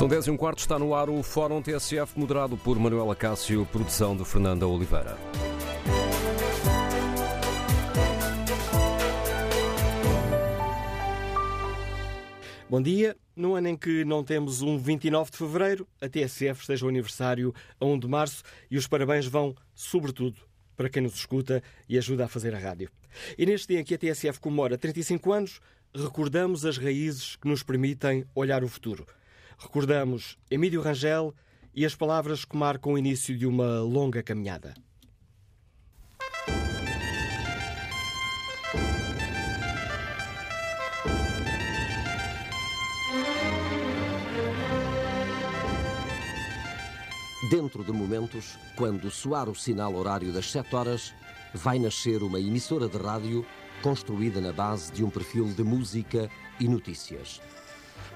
São 10 e um quarto, está no ar o Fórum TSF, moderado por Manuela Cássio, produção de Fernanda Oliveira. Bom dia. No ano em que não temos um 29 de fevereiro, a TSF esteja o aniversário a 1 de março e os parabéns vão, sobretudo, para quem nos escuta e ajuda a fazer a rádio. E neste dia em que a TSF comemora 35 anos, recordamos as raízes que nos permitem olhar o futuro. Recordamos Emílio Rangel e as palavras que marcam o início de uma longa caminhada. Dentro de momentos, quando soar o sinal horário das 7 horas, vai nascer uma emissora de rádio construída na base de um perfil de música e notícias.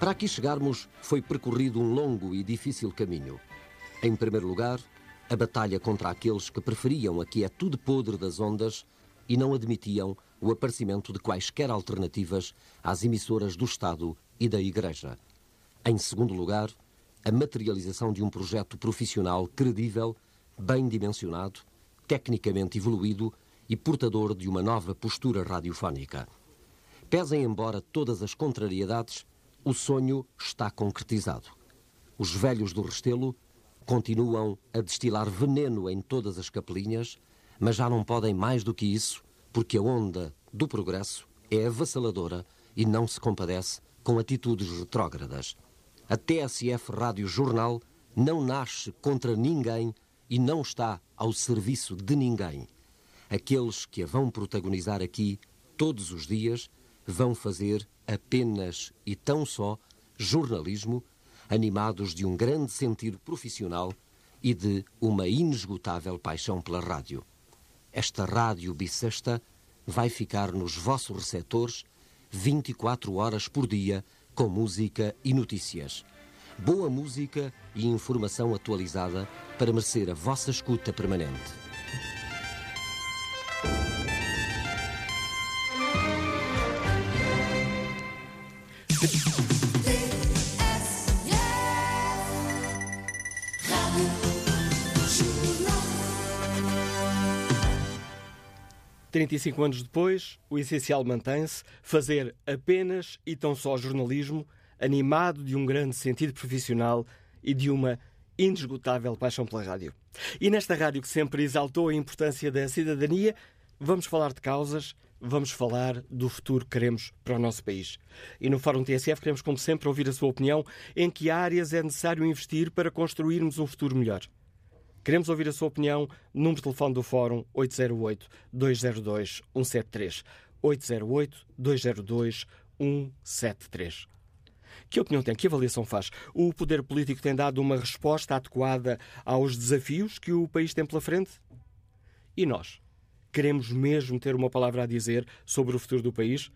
Para aqui chegarmos, foi percorrido um longo e difícil caminho. Em primeiro lugar, a batalha contra aqueles que preferiam a quietude podre das ondas e não admitiam o aparecimento de quaisquer alternativas às emissoras do Estado e da Igreja. Em segundo lugar, a materialização de um projeto profissional credível, bem dimensionado, tecnicamente evoluído e portador de uma nova postura radiofónica. Pesem embora todas as contrariedades, o sonho está concretizado. Os velhos do Restelo continuam a destilar veneno em todas as capelinhas, mas já não podem mais do que isso, porque a onda do progresso é avassaladora e não se compadece com atitudes retrógradas. A TSF Rádio Jornal não nasce contra ninguém e não está ao serviço de ninguém. Aqueles que a vão protagonizar aqui todos os dias vão fazer apenas e tão só jornalismo, animados de um grande sentido profissional e de uma inesgotável paixão pela rádio. Esta rádio bissexta vai ficar nos vossos receptores 24 horas por dia com música e notícias. Boa música e informação atualizada para merecer a vossa escuta permanente. Trinta e cinco anos depois, o essencial mantém-se: fazer apenas e tão só jornalismo, animado de um grande sentido profissional e de uma inesgotável paixão pela rádio. E nesta rádio que sempre exaltou a importância da cidadania, vamos falar de causas, vamos falar do futuro que queremos para o nosso país. E no Fórum TSF queremos, como sempre, ouvir a sua opinião em que áreas é necessário investir para construirmos um futuro melhor. Queremos ouvir a sua opinião. Número de telefone do Fórum 808-202-173. 808-202-173. Que opinião tem? Que avaliação faz? O poder político tem dado uma resposta adequada aos desafios que o país tem pela frente? E nós? Queremos mesmo ter uma palavra a dizer sobre o futuro do país?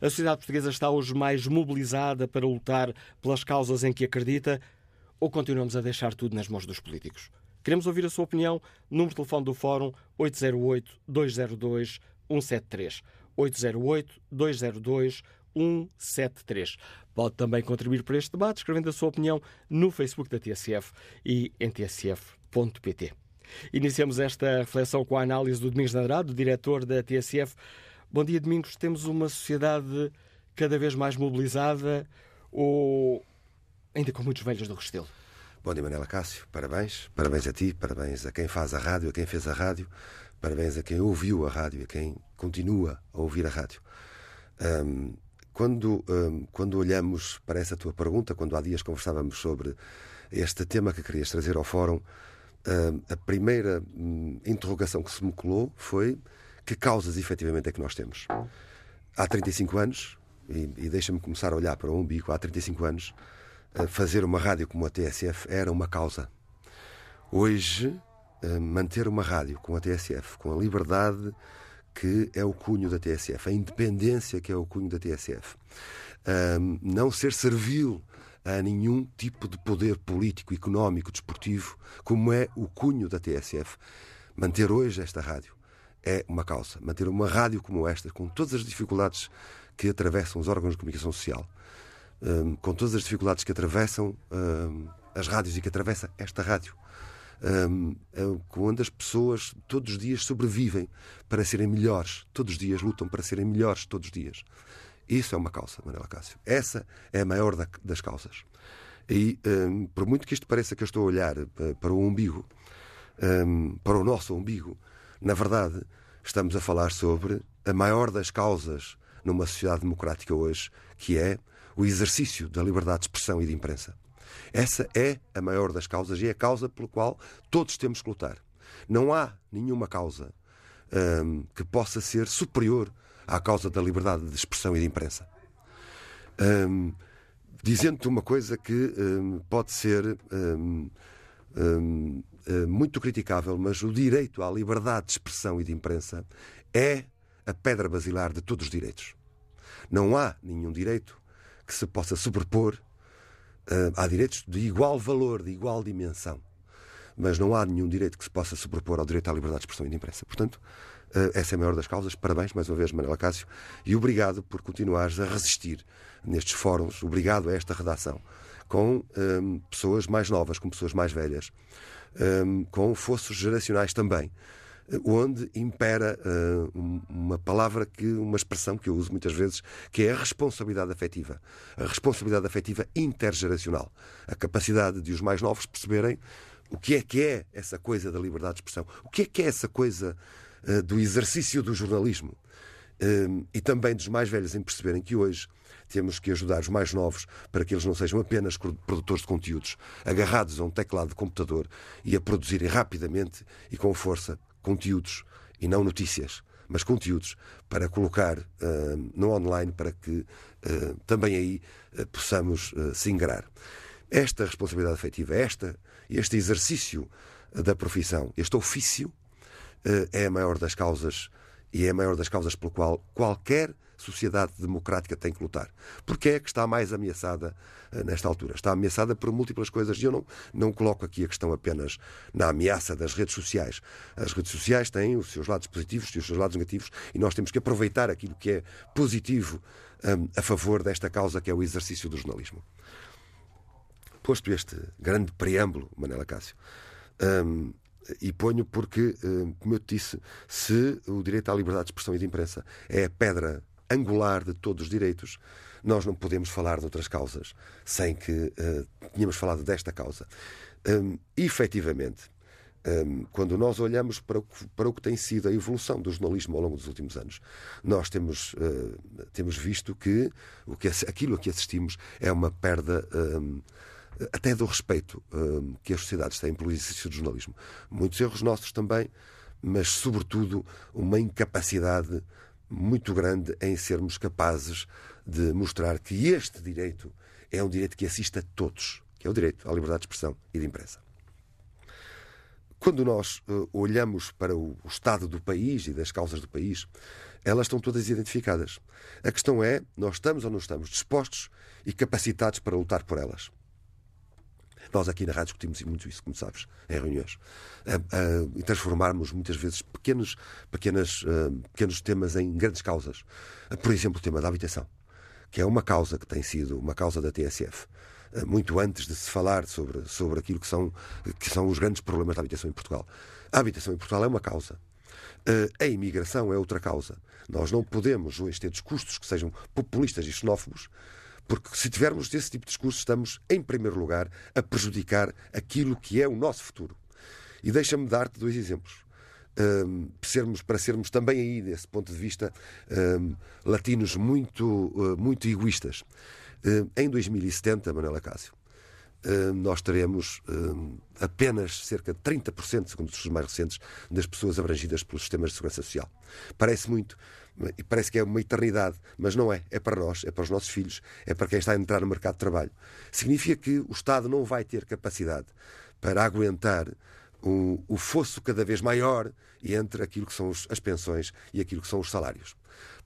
A sociedade portuguesa está hoje mais mobilizada para lutar pelas causas em que acredita? Ou continuamos a deixar tudo nas mãos dos políticos? Queremos ouvir a sua opinião. Número de telefone do Fórum 808-202-173. 808-202-173. Pode também contribuir para este debate escrevendo a sua opinião no Facebook da TSF e em tsf.pt. Iniciamos esta reflexão com a análise do Domingos Nadrado, diretor da TSF. Bom dia, Domingos. Temos uma sociedade cada vez mais mobilizada ou ainda com muitos velhos do Restelo? Bom dia, Manela Cássio. Parabéns. Parabéns a ti, parabéns a quem faz a rádio, a quem fez a rádio, parabéns a quem ouviu a rádio a quem continua a ouvir a rádio. Um, quando, um, quando olhamos para essa tua pergunta, quando há dias conversávamos sobre este tema que querias trazer ao fórum, um, a primeira hum, interrogação que se me colou foi que causas efetivamente é que nós temos. Há 35 anos, e, e deixa-me começar a olhar para o umbigo, há 35 anos, fazer uma rádio como a TSF era uma causa. Hoje, manter uma rádio com a TSF, com a liberdade que é o cunho da TSF, a independência que é o cunho da TSF, não ser servil a nenhum tipo de poder político, económico, desportivo, como é o cunho da TSF, manter hoje esta rádio é uma causa. Manter uma rádio como esta, com todas as dificuldades que atravessam os órgãos de comunicação social, um, com todas as dificuldades que atravessam um, as rádios e que atravessa esta rádio. Onde as pessoas todos os dias sobrevivem para serem melhores, todos os dias lutam para serem melhores, todos os dias. Isso é uma causa, Manuela Cássio. Essa é a maior das causas. E um, por muito que isto pareça que eu estou a olhar para o umbigo, um, para o nosso umbigo, na verdade, estamos a falar sobre a maior das causas numa sociedade democrática hoje, que é o exercício da liberdade de expressão e de imprensa. Essa é a maior das causas e é a causa pela qual todos temos que lutar. Não há nenhuma causa um, que possa ser superior à causa da liberdade de expressão e de imprensa. Um, Dizendo-te uma coisa que um, pode ser um, hum, muito criticável, mas o direito à liberdade de expressão e de imprensa é a pedra basilar de todos os direitos. Não há nenhum direito que se possa sobrepor uh, há direitos de igual valor, de igual dimensão. Mas não há nenhum direito que se possa sobrepor ao direito à liberdade de expressão e de imprensa. Portanto, essa é a maior das causas. Parabéns mais uma vez, Manuela Cássio, e obrigado por continuares a resistir nestes fóruns. Obrigado a esta redação, com um, pessoas mais novas, com pessoas mais velhas, um, com fossos geracionais também onde impera uh, uma palavra que uma expressão que eu uso muitas vezes, que é a responsabilidade afetiva. A responsabilidade afetiva intergeracional. A capacidade de os mais novos perceberem o que é que é essa coisa da liberdade de expressão, o que é que é essa coisa do exercício do jornalismo. Uh, e também dos mais velhos em perceberem que hoje temos que ajudar os mais novos para que eles não sejam apenas produtores de conteúdos agarrados a um teclado de computador e a produzirem rapidamente e com força conteúdos e não notícias, mas conteúdos para colocar uh, no online para que uh, também aí uh, possamos se ingrar. Esta responsabilidade afetiva, esta, este exercício da profissão, este ofício, é a maior das causas e é a maior das causas pelo qual qualquer sociedade democrática tem que lutar. Porque é que está mais ameaçada uh, nesta altura? Está ameaçada por múltiplas coisas e eu não, não coloco aqui a questão apenas na ameaça das redes sociais. As redes sociais têm os seus lados positivos e os seus lados negativos e nós temos que aproveitar aquilo que é positivo um, a favor desta causa que é o exercício do jornalismo. Posto este grande preâmbulo, Manela Cássio, um, e ponho porque, como eu te disse, se o direito à liberdade de expressão e de imprensa é a pedra angular de todos os direitos, nós não podemos falar de outras causas sem que uh, tenhamos falado desta causa. Um, efetivamente, um, quando nós olhamos para o, que, para o que tem sido a evolução do jornalismo ao longo dos últimos anos, nós temos, uh, temos visto que, o que aquilo a que assistimos é uma perda. Um, até do respeito que as sociedades têm pelo exercício do jornalismo. Muitos erros nossos também, mas, sobretudo, uma incapacidade muito grande em sermos capazes de mostrar que este direito é um direito que assiste a todos, que é o direito à liberdade de expressão e de imprensa. Quando nós uh, olhamos para o estado do país e das causas do país, elas estão todas identificadas. A questão é: nós estamos ou não estamos dispostos e capacitados para lutar por elas? Nós aqui na rádio discutimos muito isso, como sabes, em reuniões. e transformarmos muitas vezes pequenos, pequenas, uh, pequenos temas em grandes causas. Por exemplo, o tema da habitação, que é uma causa que tem sido uma causa da TSF muito antes de se falar sobre, sobre aquilo que são, que são os grandes problemas da habitação em Portugal. A habitação em Portugal é uma causa. A imigração é outra causa. Nós não podemos hoje ter discursos que sejam populistas e xenófobos porque se tivermos esse tipo de discurso, estamos, em primeiro lugar, a prejudicar aquilo que é o nosso futuro. E deixa-me dar-te dois exemplos. Um, sermos, para sermos também aí, desse ponto de vista, um, latinos muito, uh, muito egoístas. Um, em 2070, Manuela Cássio, nós teremos apenas cerca de 30%, segundo os mais recentes, das pessoas abrangidas pelos sistemas de segurança social. Parece muito, e parece que é uma eternidade, mas não é. É para nós, é para os nossos filhos, é para quem está a entrar no mercado de trabalho. Significa que o Estado não vai ter capacidade para aguentar o, o fosso cada vez maior entre aquilo que são os, as pensões e aquilo que são os salários.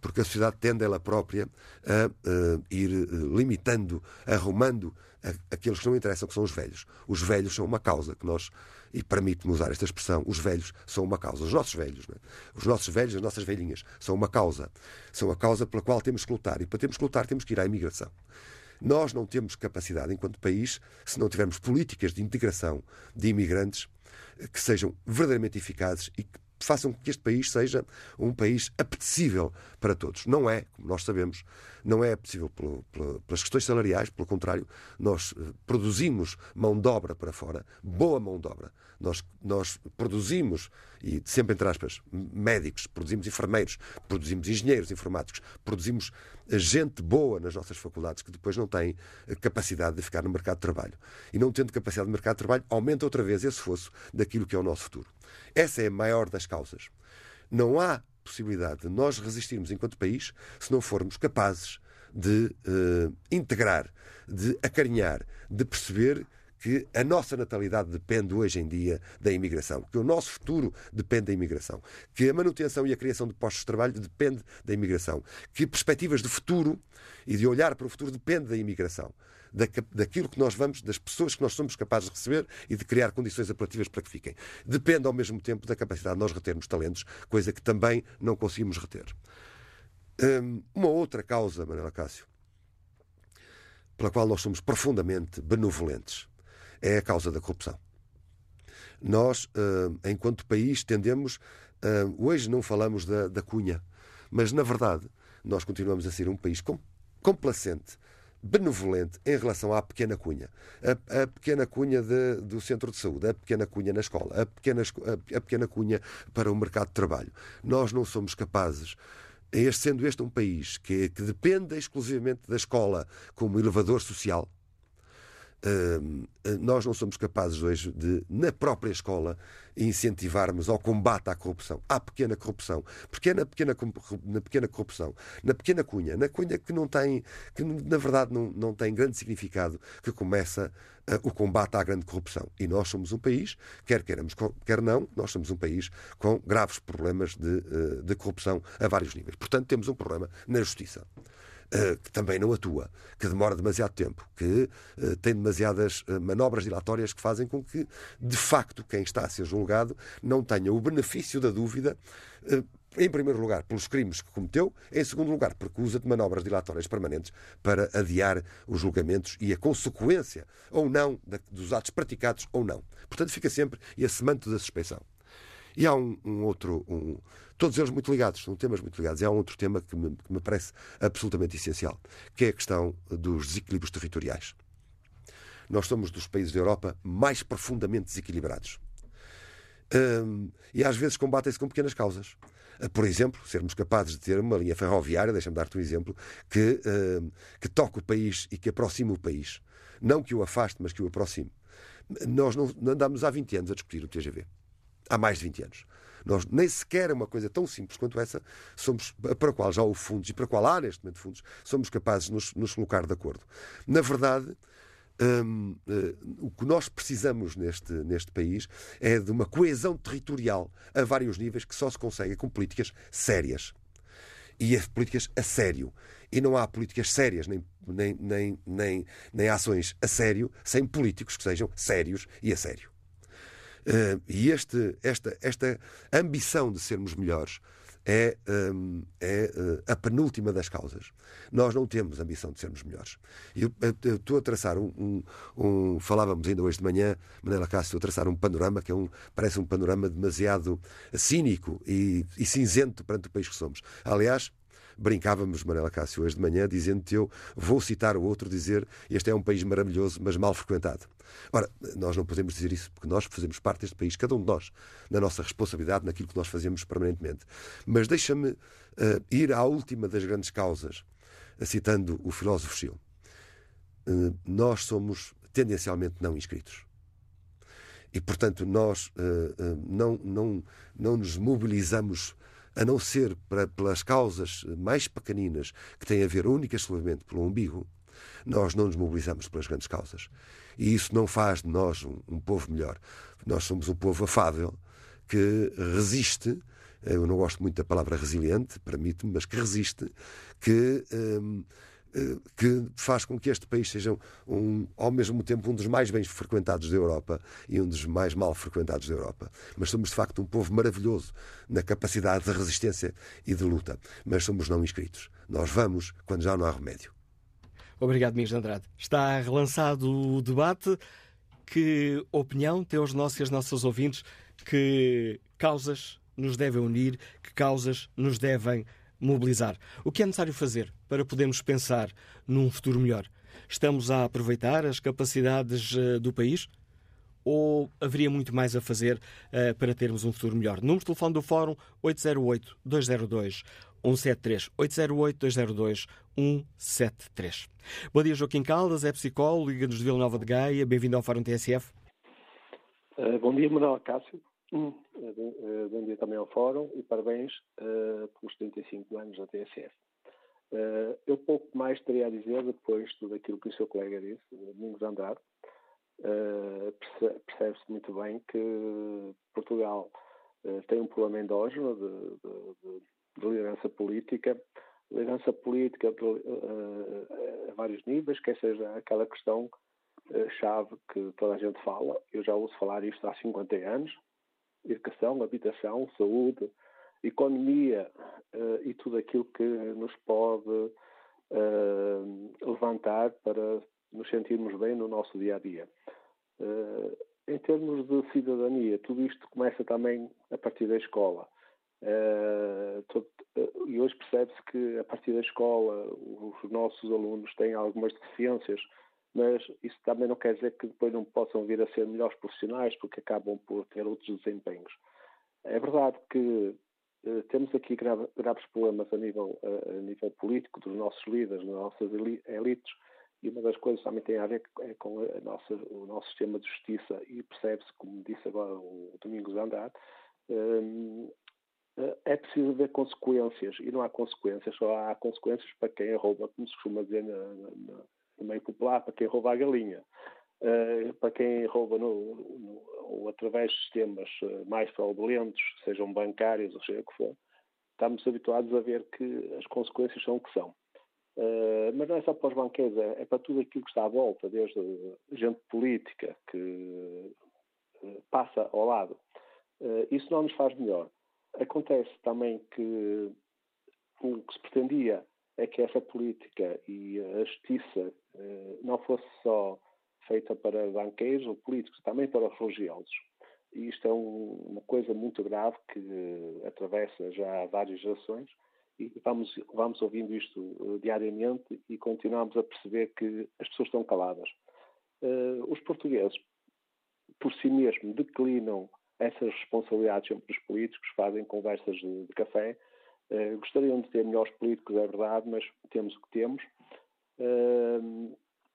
Porque a sociedade tende ela própria a, a ir eh, limitando, arrumando aqueles que não interessam, que são os velhos. Os velhos são uma causa que nós e permite-me usar esta expressão, os velhos são uma causa. Os nossos velhos, é? os nossos velhos, as nossas velhinhas, são uma causa. São a causa pela qual temos que lutar. E para termos que lutar, temos que ir à imigração. Nós não temos capacidade, enquanto país, se não tivermos políticas de integração de imigrantes que sejam verdadeiramente eficazes e que façam com que este país seja um país apetecível para todos. Não é, como nós sabemos, não é apetecível pelas questões salariais, pelo contrário, nós eh, produzimos mão de obra para fora, boa mão de obra. Nós, nós produzimos, e sempre entre aspas, médicos, produzimos enfermeiros, produzimos engenheiros informáticos, produzimos gente boa nas nossas faculdades que depois não tem capacidade de ficar no mercado de trabalho. E não tendo capacidade de mercado de trabalho, aumenta outra vez esse fosso daquilo que é o nosso futuro. Essa é a maior das causas. Não há possibilidade de nós resistirmos enquanto país se não formos capazes de uh, integrar, de acarinhar, de perceber que a nossa natalidade depende hoje em dia da imigração, que o nosso futuro depende da imigração, que a manutenção e a criação de postos de trabalho depende da imigração, que perspectivas de futuro e de olhar para o futuro depende da imigração daquilo que nós vamos, das pessoas que nós somos capazes de receber e de criar condições apelativas para que fiquem. Depende ao mesmo tempo da capacidade de nós retermos talentos, coisa que também não conseguimos reter. Hum, uma outra causa, Manuela Cássio, pela qual nós somos profundamente benevolentes, é a causa da corrupção. Nós, hum, enquanto país, tendemos. Hum, hoje não falamos da, da cunha, mas na verdade nós continuamos a ser um país complacente benevolente em relação à pequena cunha. A, a pequena cunha de, do centro de saúde, a pequena cunha na escola, a pequena, a, a pequena cunha para o mercado de trabalho. Nós não somos capazes este, sendo este um país que, que, depende exclusivamente da escola como elevador social, nós não somos capazes hoje de, na própria escola, incentivarmos ao combate à corrupção, à pequena corrupção. Porque é na pequena, na pequena corrupção, na pequena cunha, na cunha que não tem, que na verdade não, não tem grande significado, que começa uh, o combate à grande corrupção. E nós somos um país, quer queiramos, quer não, nós somos um país com graves problemas de, uh, de corrupção a vários níveis. Portanto, temos um problema na justiça. Eh, que também não atua, que demora demasiado tempo, que uh, tem demasiadas uh, manobras dilatórias que fazem com que, de facto, quem está a ser julgado não tenha o benefício da dúvida. Em primeiro lugar, pelos crimes que cometeu, em segundo lugar, porque usa de manobras dilatórias permanentes para adiar os julgamentos e a consequência, ou não, dos atos praticados ou não. Portanto, fica sempre esse manto da suspeição. E há um, um outro, um, todos eles muito ligados, são temas muito ligados. E há um outro tema que me, que me parece absolutamente essencial, que é a questão dos desequilíbrios territoriais. Nós somos dos países da Europa mais profundamente desequilibrados. Um, e às vezes combatem-se com pequenas causas. Uh, por exemplo, sermos capazes de ter uma linha ferroviária, deixa-me dar-te um exemplo, que, uh, que toque o país e que aproxime o país. Não que o afaste, mas que o aproxime. Nós não andamos há 20 anos a discutir o TGV há mais de 20 anos. Nós nem sequer uma coisa tão simples quanto essa somos para a qual já houve fundos e para a qual há neste momento fundos, somos capazes de nos, nos colocar de acordo. Na verdade, hum, uh, o que nós precisamos neste, neste país é de uma coesão territorial a vários níveis que só se consegue com políticas sérias. E as políticas a sério. E não há políticas sérias, nem, nem, nem, nem, nem ações a sério, sem políticos que sejam sérios e a sério. Uh, e este, esta, esta ambição de sermos melhores é, um, é uh, a penúltima das causas. Nós não temos ambição de sermos melhores. Eu, eu estou a traçar um, um, um, Falávamos ainda hoje de manhã, Manela Cássio, estou a traçar um panorama que é um, parece um panorama demasiado cínico e, e cinzento perante o país que somos. Aliás, brincávamos, Manela Cássio, hoje de manhã, dizendo-te eu vou citar o outro, dizer este é um país maravilhoso, mas mal frequentado. Ora, nós não podemos dizer isso, porque nós fazemos parte deste país, cada um de nós, na nossa responsabilidade, naquilo que nós fazemos permanentemente. Mas deixa-me uh, ir à última das grandes causas, uh, citando o filósofo Schill. Uh, nós somos tendencialmente não inscritos. E, portanto, nós não, não, não nos mobilizamos a não ser para, pelas causas mais pequeninas que têm a ver única exclusivamente pelo umbigo, nós não nos mobilizamos pelas grandes causas. E isso não faz de nós um, um povo melhor. Nós somos um povo afável que resiste. Eu não gosto muito da palavra resiliente, permite-me, mas que resiste, que. Hum, eh, que faz com que este país seja, um, ao mesmo tempo, um dos mais bem frequentados da Europa e um dos mais mal frequentados da Europa. Mas somos, de facto, um povo maravilhoso na capacidade de resistência e de luta. Mas somos não inscritos. Nós vamos quando já não há remédio. Obrigado, Miguel Andrade. Está relançado o debate. Que opinião têm os nossos e as nossas ouvintes? Que causas nos devem unir? Que causas nos devem mobilizar? O que é necessário fazer para podermos pensar num futuro melhor? Estamos a aproveitar as capacidades eh, do país? Ou haveria muito mais a fazer uh, para termos um futuro melhor? Número de telefone do Fórum 808-202 173 808-202-173. Bom dia, Joaquim Caldas, é psicólogo, Liga-nos de Vila Nova de Gaia. Bem-vindo ao Fórum TSF. Uh, bom dia, Manuel Cássio. Uh, uh, bom dia também ao Fórum e parabéns pelos 35 anos da TSF. eu pouco mais teria a dizer depois de tudo aquilo que o seu colega disse, Domingos Andrade. Percebe-se muito bem que Portugal tem um problema endógeno de, de, de liderança política, liderança política a vários níveis, quer seja aquela questão chave que toda a gente fala, eu já ouço falar isto há 50 anos, educação, habitação, saúde, economia uh, e tudo aquilo que nos pode uh, levantar para nos sentirmos bem no nosso dia a dia. Uh, em termos de cidadania, tudo isto começa também a partir da escola. Todo, e hoje percebe-se que a partir da escola os nossos alunos têm algumas deficiências mas isso também não quer dizer que depois não possam vir a ser melhores profissionais, porque acabam por ter outros desempenhos. É verdade que eh, temos aqui grave, graves problemas a nível, a, a nível político dos nossos líderes, das nossas elites, e uma das coisas também tem a ver é com a nossa, o nosso sistema de justiça, e percebe-se, como disse agora o Domingos Andrade, um, eh, é preciso ver consequências, e não há consequências, só há consequências para quem rouba, como se costuma dizer na, na, meio popular, para quem rouba a galinha. Uh, para quem rouba no, no, ou através de sistemas eh, mais fraudulentos, sejam bancários ou seja o que for, estamos habituados a ver que as consequências são o que são. Uh, mas não é só para os banqueiros, é, é, para tudo aquilo que está à volta, desde gente política que uh, passa ao lado. isso não nos faz melhor. Acontece também que o que se pretendia é que essa política e a justiça não fosse só feita para banqueiros ou políticos, também para os religiosos. E isto é um, uma coisa muito grave que uh, atravessa já várias gerações e vamos, vamos ouvindo isto uh, diariamente e continuamos a perceber que as pessoas estão caladas. Os portugueses, por si mesmos, declinam essas responsabilidades sempre dos políticos, fazem conversas de, de café, gostariam de ter melhores políticos, é verdade, mas temos o que temos.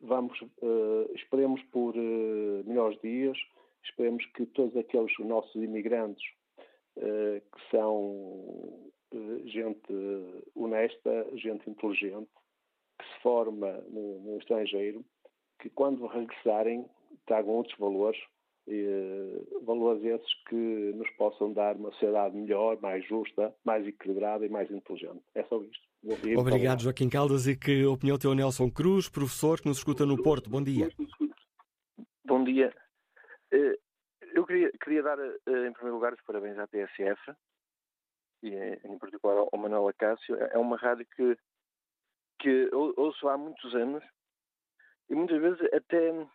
Vamos, uh, esperemos por melhores dias, esperemos que todos aqueles nossos imigrantes que são gente honesta, gente inteligente, que se forma no, no estrangeiro, que quando regressarem tragam outros valores valores esses que nos possam dar uma sociedade melhor, mais justa, mais equilibrada e mais inteligente. É só isto. Obrigado, Joaquim Caldas. E que opinião tem o Nelson Cruz, professor que nos escuta no Porto? Bom dia. Bom dia. Eh, eu queria, queria dar, eh, em primeiro lugar, os parabéns à TSF e, em particular, ao Manuel Acácio. É uma rádio que, que ouço há muitos anos e muitas vezes até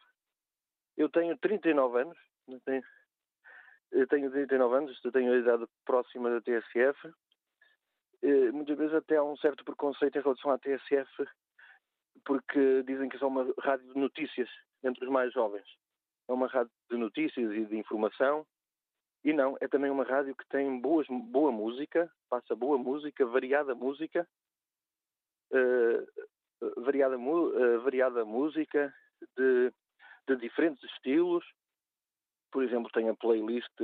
eu tenho 39 anos, tenho, eu tenho 39 anos, tenho a idade próxima da TSF. E, muitas vezes até há um certo preconceito em relação à TSF, porque dizem que é uma rádio de notícias entre os mais jovens. É uma rádio de notícias e de informação. E não, é também uma rádio que tem boas, boa música, passa boa música, variada música, uh, variada, uh, variada música de de diferentes estilos. Por exemplo, tem a playlist,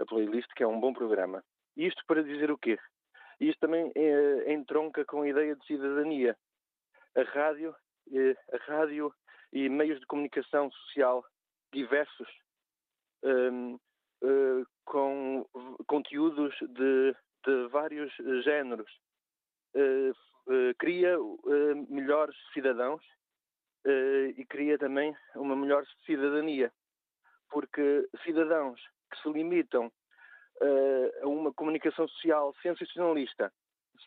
a playlist que é um bom programa. Isto para dizer o quê? Isto também é, entronca com a ideia de cidadania. A rádio, é, a rádio e meios de comunicação social diversos, um, uh, eh, com conteúdos de, de vários géneros, uh, uh, cria melhores cidadãos e cria também uma melhor cidadania, porque cidadãos que se limitam a uma comunicação social sensacionalista,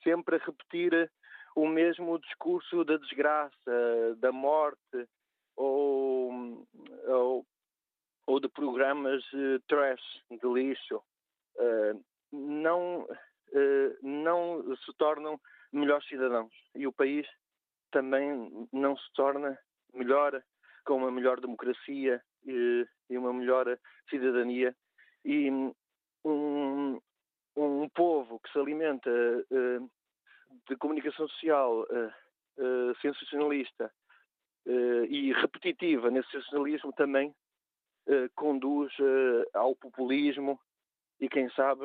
sempre a repetir o mesmo discurso da desgraça, da morte ou, ou, ou de programas trash, de lixo, uh, não, uh, não se tornam melhores cidadãos. E o país também não se torna melhor com uma melhor democracia e, e uma melhor cidadania. E um, um povo que se alimenta uh, de comunicação social uh, sensacionalista e repetitiva nesse sensacionalismo também conduz ao populismo e, quem sabe,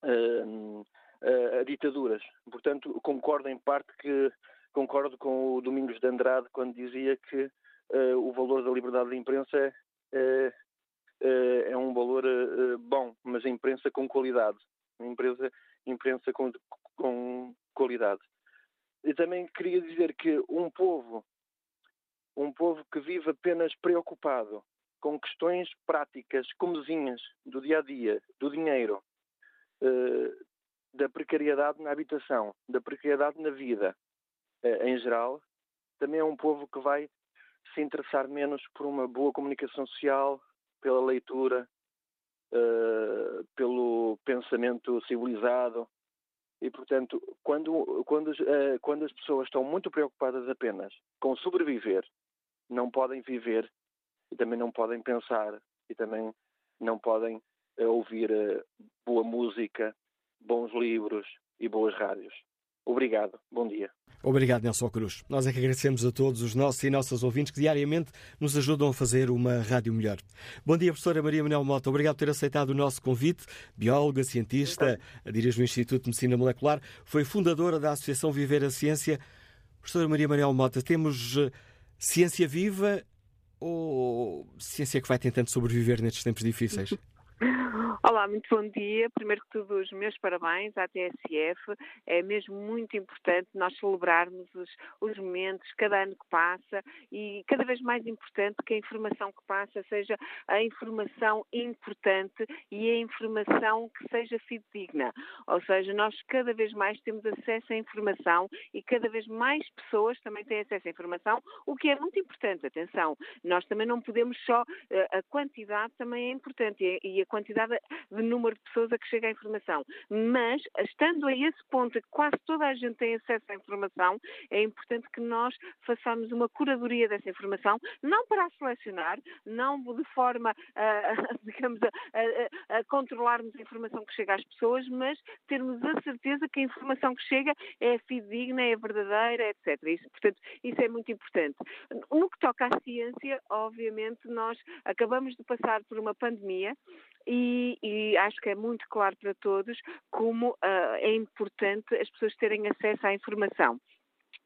a ditaduras. Portanto, concordo em parte que concordo com o Domingos de Andrade quando dizia que uh, o valor da liberdade de imprensa é, é, é um valor uh, bom, mas imprensa com qualidade. A imprensa, com, com qualidade. E também queria dizer que um povo, um povo que vive apenas preocupado com questões práticas, comezinhas, do dia a dia, do dinheiro, da precariedade na habitação, da precariedade na vida, em geral, também é um povo que vai se interessar menos por uma boa comunicação social, pela leitura, uh, pelo pensamento civilizado. E, portanto, quando, quando, uh, quando as pessoas estão muito preocupadas apenas com sobreviver, não podem viver e também não podem pensar e também não podem uh, ouvir boa música, bons livros e boas rádios. Obrigado. Bom dia. Obrigado, Nelson Cruz. Nós é que agradecemos a todos os nossos e nossas ouvintes que diariamente nos ajudam a fazer uma rádio melhor. Bom dia, professora Maria Manuel Mota. Obrigado por ter aceitado o nosso convite. Bióloga, cientista, dirige o Instituto de Medicina Molecular, foi fundadora da Associação Viver a Ciência. Professora Maria Manuel Mota, temos eh, ciência viva ou ciência que vai tentando sobreviver nestes tempos difíceis? Olá, muito bom dia. Primeiro que tudo, os meus parabéns à TSF. É mesmo muito importante nós celebrarmos os, os, momentos, cada ano que passa, e cada vez mais importante que a informação que passa seja a informação importante e a informação que seja fidedigna. Ou seja, nós cada vez mais temos acesso à informação e cada vez mais pessoas também têm acesso à informação, o que é muito importante. Atenção, nós também não podemos só. Eh, a quantidade também é importante e a quantidade de número de pessoas a que chega a informação. Mas, estando a esse ponto que quase toda a gente tem acesso à informação, é importante que nós façamos uma curadoria dessa informação, não para a selecionar, não de forma, a, digamos, a, a, a controlarmos a informação que chega às pessoas, mas termos a certeza que a informação que chega é fidedigna, é verdadeira, etc. Isso, portanto, isso é muito importante. No que toca à ciência, obviamente, nós acabamos de passar por uma pandemia e, e, acho que é muito claro para todos como uh, é importante as pessoas terem acesso à informação.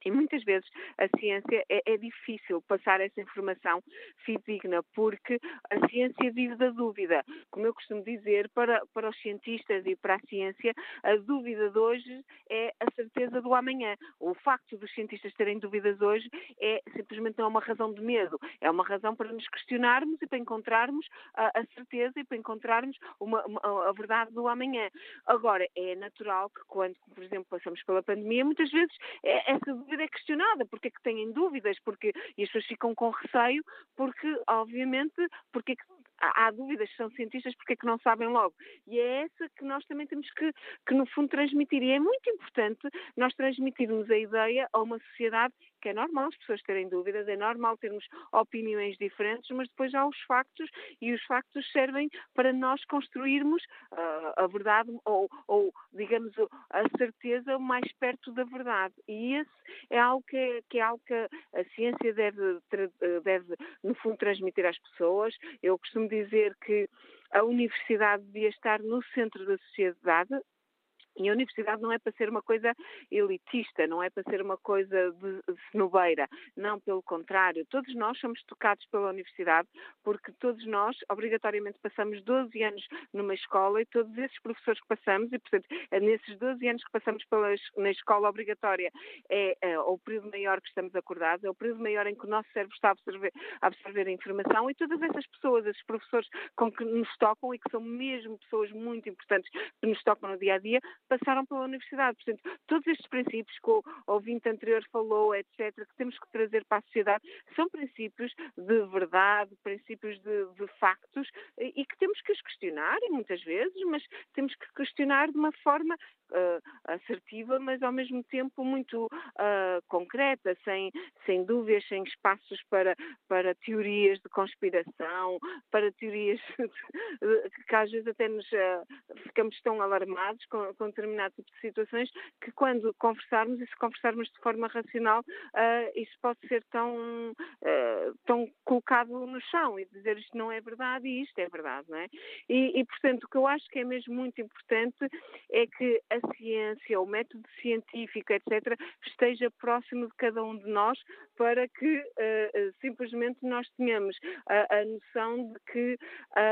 E muitas vezes a ciência é, é, difícil passar essa informação fidedigna, porque a ciência vive da dúvida. Como eu costumo dizer, para, para os cientistas e para a ciência, a dúvida de hoje é a certeza do amanhã. O facto dos cientistas terem dúvidas hoje é simplesmente não é uma razão de medo, é uma razão para nos questionarmos e para encontrarmos a, a certeza e para encontrarmos uma, uma, a verdade do amanhã. Agora, é natural que quando, por exemplo, passamos pela pandemia, muitas vezes é, essa dúvida dúvida é questionada, porque é que têm dúvidas, porque, e as pessoas ficam com receio, porque, obviamente, porque é que há, dúvidas, são cientistas, porque é que não sabem logo. E é essa que nós também temos que, que, no fundo, transmitir. E é muito importante nós transmitirmos a ideia a uma sociedade que é normal as pessoas terem dúvidas, é normal termos opiniões diferentes, mas depois há os factos e os factos servem para nós construirmos uh, a verdade ou, ou, digamos, a certeza mais perto da verdade. E esse é algo que é, que é algo que a ciência deve, deve, no fundo, transmitir às pessoas. Eu costumo dizer que a universidade devia estar no centro da sociedade, e a universidade não é para ser uma coisa elitista, não é para ser uma coisa de, cenobeira. Não, pelo contrário. Todos nós somos tocados pela universidade porque todos nós, obrigatoriamente, passamos 12 anos numa escola e todos esses professores que passamos, e, portanto, é nesses 12 anos que passamos pela, na escola obrigatória, é, é o período maior que estamos acordados, é o período maior em que o nosso cérebro está a absorver, a absorver a informação e todas essas pessoas, esses professores com que nos tocam e que são mesmo pessoas muito importantes que nos tocam no dia a dia, passaram pela universidade. Portanto, todos estes princípios que o ouvinte anterior falou, etc., que temos que trazer para a sociedade, são princípios de verdade, princípios de, de factos e que temos que os questionar, e muitas vezes, mas temos que questionar de uma forma uh, assertiva, mas ao mesmo tempo muito uh, concreta, sem, sem dúvidas, sem espaços para, para teorias de conspiração, para teorias que às vezes até nos uh, ficamos tão alarmados com, com determinado tipo de situações que quando conversarmos e se conversarmos de forma racional, isso pode ser tão, tão colocado no chão e dizer isto não é verdade e isto é verdade, não é? E, e portanto o que eu acho que é mesmo muito importante é que a ciência, o método científico, etc., esteja próximo de cada um de nós para que uh, simplesmente nós tenhamos a, a noção de que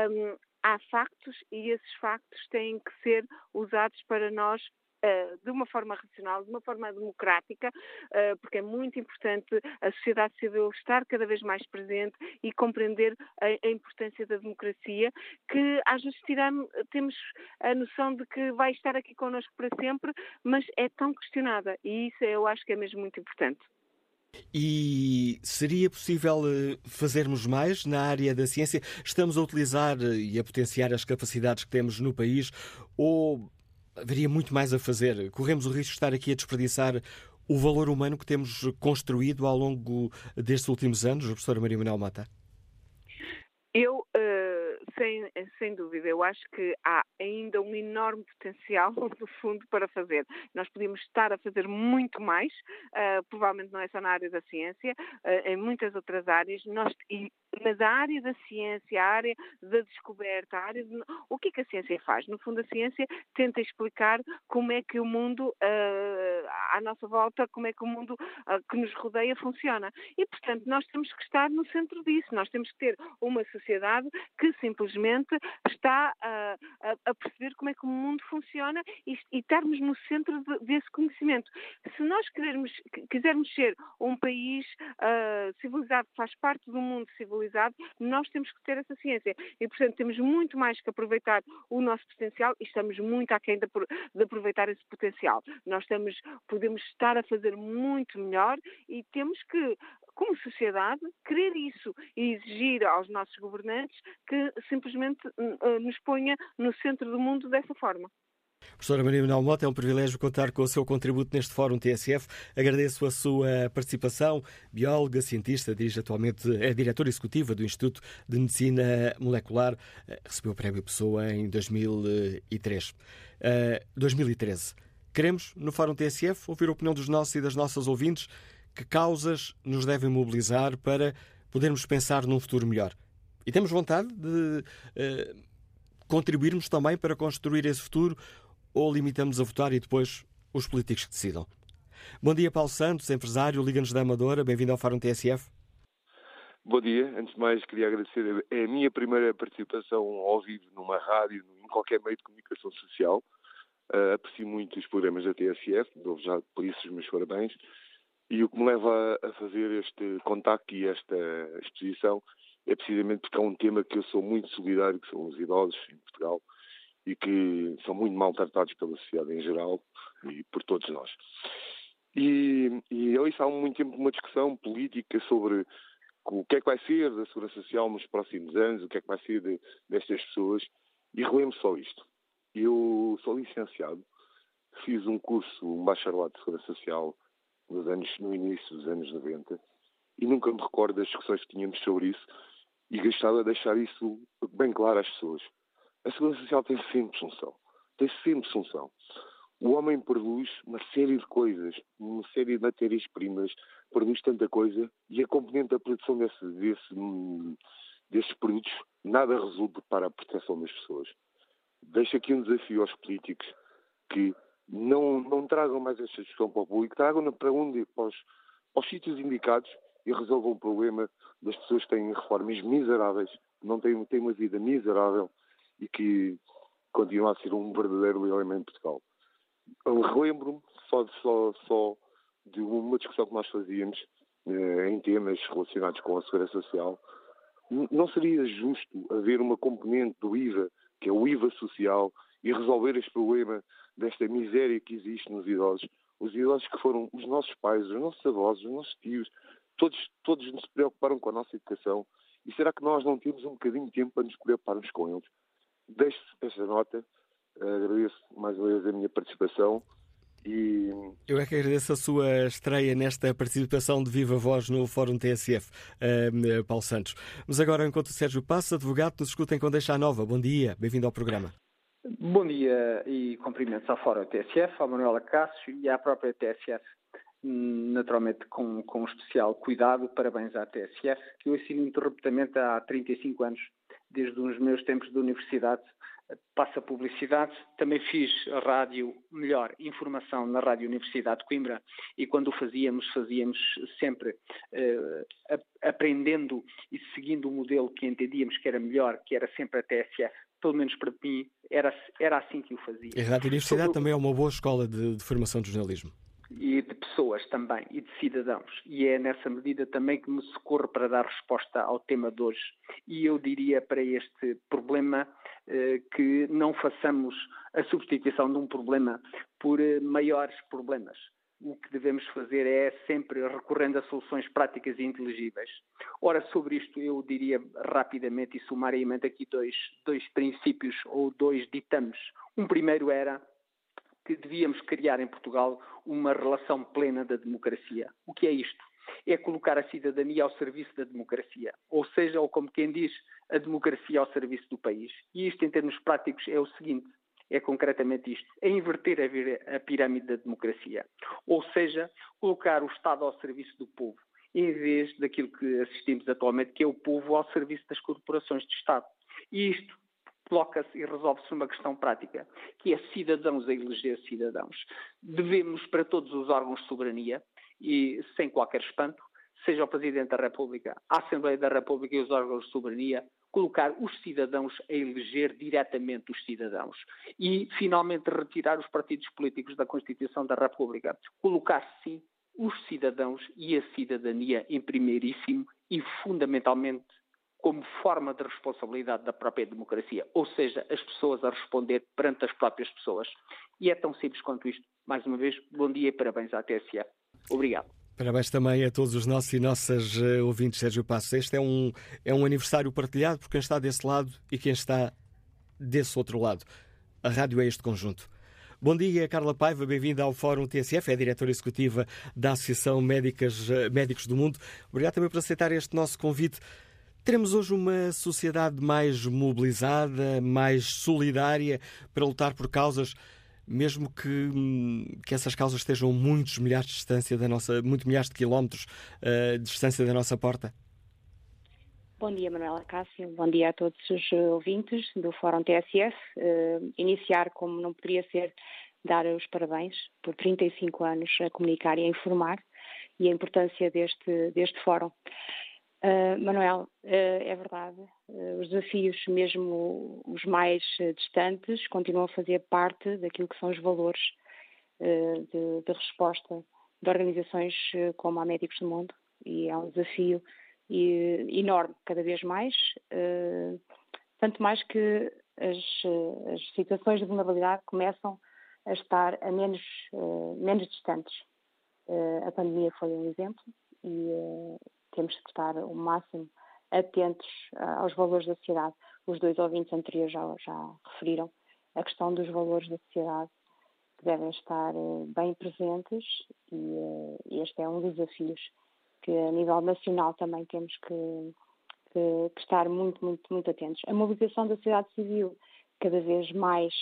um, há factos e esses factos têm que ser usados para nós eh, de uma forma racional, de uma forma democrática, eh, porque é muito importante a sociedade civil estar cada vez mais presente e compreender a importância da democracia, que às vezes tiramos, temos a noção de que vai estar aqui connosco para sempre, mas é tão questionada e isso eu acho que é mesmo muito importante. E seria possível eh, fazermos mais na área da ciência? Estamos a utilizar e a potenciar as capacidades que temos no país ou haveria muito mais a fazer. Corremos o risco de estar aqui a desperdiçar o valor humano que temos construído ao longo destes últimos anos, professora Maria Manuel Mata? Eu, uh, sem, sem dúvida, eu acho que há ainda um enorme potencial, no fundo, para fazer. Nós podíamos estar a fazer muito mais, uh, provavelmente não é só na área da ciência, uh, em muitas outras áreas, nós, e mas a área da ciência, a área da descoberta, a área de... o que é que a ciência faz? No fundo, a ciência tenta explicar como é que o mundo uh, à nossa volta, como é que o mundo uh, que nos rodeia funciona. E, portanto, nós temos que estar no centro disso. Nós temos que ter uma sociedade que simplesmente está uh, a, perceber como é que o mundo funciona e, e estarmos no centro de, desse conhecimento. Se nós quisermos ser um país civilizado que faz parte do mundo civilizado, nós temos que ter essa ciência. E, portanto, temos muito mais que aproveitar o nosso potencial e estamos muito aquém de, de aproveitar esse potencial. Nós estamos, podemos estar a fazer muito melhor e temos que como sociedade, querer isso e exigir aos nossos governantes que simplesmente uh, nos ponha no centro do mundo dessa forma. Professora Maria Manuel Mota, é um privilégio contar com o seu contributo neste Fórum TSF. Agradeço a sua participação. Bióloga, cientista, dirige atualmente, é diretora executiva do Instituto de Medicina Molecular. Recebeu o Prémio Pessoa em 2003. Uh, 2013. Queremos, no Fórum TSF, ouvir a opinião dos nossos e das nossas ouvintes. Que causas nos devem mobilizar para podermos pensar num futuro melhor? E temos vontade de uh, contribuirmos também para construir esse futuro ou limitamos a votar e depois os políticos que decidam? Bom dia, Paulo Santos, empresário, Liga-nos da Amadora. Bem-vindo ao Fórum TSF. Bom dia. Antes de mais, queria agradecer. É a minha primeira participação ao vivo numa rádio, em qualquer meio de comunicação social. Uh, aprecio muito os programas da TSF, dou já por isso os meus parabéns. E o que me leva a fazer este contacto e esta exposição é precisamente porque é um tema que eu sou muito solidário, que são os idosos em Portugal, e que são muito maltratados pela sociedade em geral e por todos nós. E, e ali está há muito tempo uma discussão política sobre o que é que vai ser da Segurança Social nos próximos anos, o que é que vai ser de, destas pessoas, e relembro só isto. Eu sou licenciado, fiz um curso, um bacharelado de Segurança Social nos anos, no início dos anos 90, e nunca me recordo das discussões que tínhamos sobre isso, e gostava de deixar isso bem claro às pessoas. A Segurança Social tem sempre função. Tem sempre função. O homem produz uma série de coisas, uma série de matérias-primas, produz tanta coisa e a componente da produção desse, desse, desses produtos nada resulta para a proteção das pessoas. Deixo aqui um desafio aos políticos que não, não tragam mais esta discussão para o público, tragam-na para, onde, para, os, sítios indicados e resolvam o problema das pessoas que têm reformas miseráveis, não têm, têm uma vida miserável e que continua a ser um verdadeiro elemento em Portugal. Relembro-me só, só, só de uma discussão que nós fazíamos eh, em temas relacionados com a segurança social. Não seria justo haver uma componente do IVA, que é o IVA social, e resolver este problema desta miséria que existe nos idosos. Os idosos que foram os nossos pais, os nossos avós, os nossos tios, todos, todos se preocuparam com a nossa educação. E será que nós não temos um bocadinho de tempo para nos preocuparmos com eles? Deixo esta nota, agradeço mais uma vez a minha participação e... Eu é que agradeço a sua estreia nesta participação de viva voz no Fórum TSF, uh, Paulo Santos. Mas agora, enquanto o Sérgio passa, advogado, nos escutem com Deixa Nova. Bom dia, bem-vindo ao programa. Bom dia e cumprimentos ao Fórum TSF, ao Manuela Cássio e à própria TSF. Naturalmente, com, com especial cuidado, parabéns à TSF, que eu assino interruptamente há 35 anos, desde os meus tempos de universidade, passa publicidade. Também fiz rádio, melhor, informação na Rádio Universidade de Coimbra e quando o fazíamos, fazíamos sempre eh, aprendendo e seguindo o modelo que entendíamos que era melhor, que era sempre a TSF. Pelo menos para mim, era, era assim que o fazia. A Rádio Universidade Sobre... também é uma boa escola de, de formação de jornalismo e de pessoas também e de cidadãos. E é nessa medida também que me socorro para dar resposta ao tema de hoje. E eu diria para este problema eh, que não façamos a substituição de um problema por eh, maiores problemas. O que devemos fazer é sempre recorrendo a soluções práticas e inteligíveis. Ora, sobre isto eu diria rapidamente e sumariamente aqui dois, dois princípios ou dois ditames. Um primeiro era que devíamos criar em Portugal uma relação plena da democracia. O que é isto? É colocar a cidadania ao serviço da democracia. Ou seja, ou como quem diz, a democracia ao serviço do país. E isto, em termos práticos, é o seguinte: é concretamente isto: é inverter a, pirâmide da democracia. Ou seja, colocar o Estado ao serviço do povo, em vez daquilo que assistimos atualmente, que é o povo ao serviço das corporações de Estado. E isto coloca-se e resolve-se uma questão prática, que é cidadãos a eleger cidadãos. Devemos, para todos os órgãos de soberania, e sem qualquer espanto, seja o Presidente da República, a Assembleia da República e os órgãos de soberania, colocar os cidadãos a eleger diretamente os cidadãos. E, finalmente, retirar os partidos políticos da Constituição da República. Colocar, sim, os cidadãos e a cidadania em primeiríssimo e, fundamentalmente, como forma de responsabilidade da própria democracia, ou seja, as pessoas a responder perante as próprias pessoas. E é tão simples quanto isto. Mais uma vez, bom dia e parabéns à TSE. Obrigado. Parabéns também a todos os nossos e nossas eh, ouvintes, Sérgio Passos. Este é um, é um aniversário partilhado por quem está desse lado e quem está desse outro lado. A rádio é este conjunto. Bom dia, Carla Paiva, bem-vinda ao Fórum TSF, é a diretora executiva da Associação Médicas, eh, Médicos do Mundo. Obrigado também por aceitar este nosso convite. Teremos hoje uma sociedade mais mobilizada, mais solidária para lutar por causas mesmo que, que essas causas estejam muitos milhares de distância da nossa, muito milhares de quilómetros uh, de distância da nossa porta? Bom dia, Manuela Cássio. Bom dia a todos os ouvintes do Fórum TSF. Uh, eh, iniciar, como não poderia ser, dar os parabéns por 35 anos a comunicar e a informar e a importância deste, deste fórum. Uh, Manuel, uh, é verdade, uh, os desafios, mesmo os mais distantes, continuam a fazer parte daquilo que são os valores de, de, resposta de organizações como a Médicos do Mundo. E é um desafio enorme, cada vez mais, tanto mais que as, as, situações de vulnerabilidade começam a estar a menos, menos distantes. a pandemia foi um exemplo e temos que estar o máximo atentos uh, aos valores da sociedade. Os dois ouvintes anteriores já, já referiram a questão dos valores da sociedade que devem estar uh, bem presentes e uh, este é um dos desafios que a nível nacional também temos que, que, que estar muito, muito, muito atentos. A mobilização da sociedade civil cada vez mais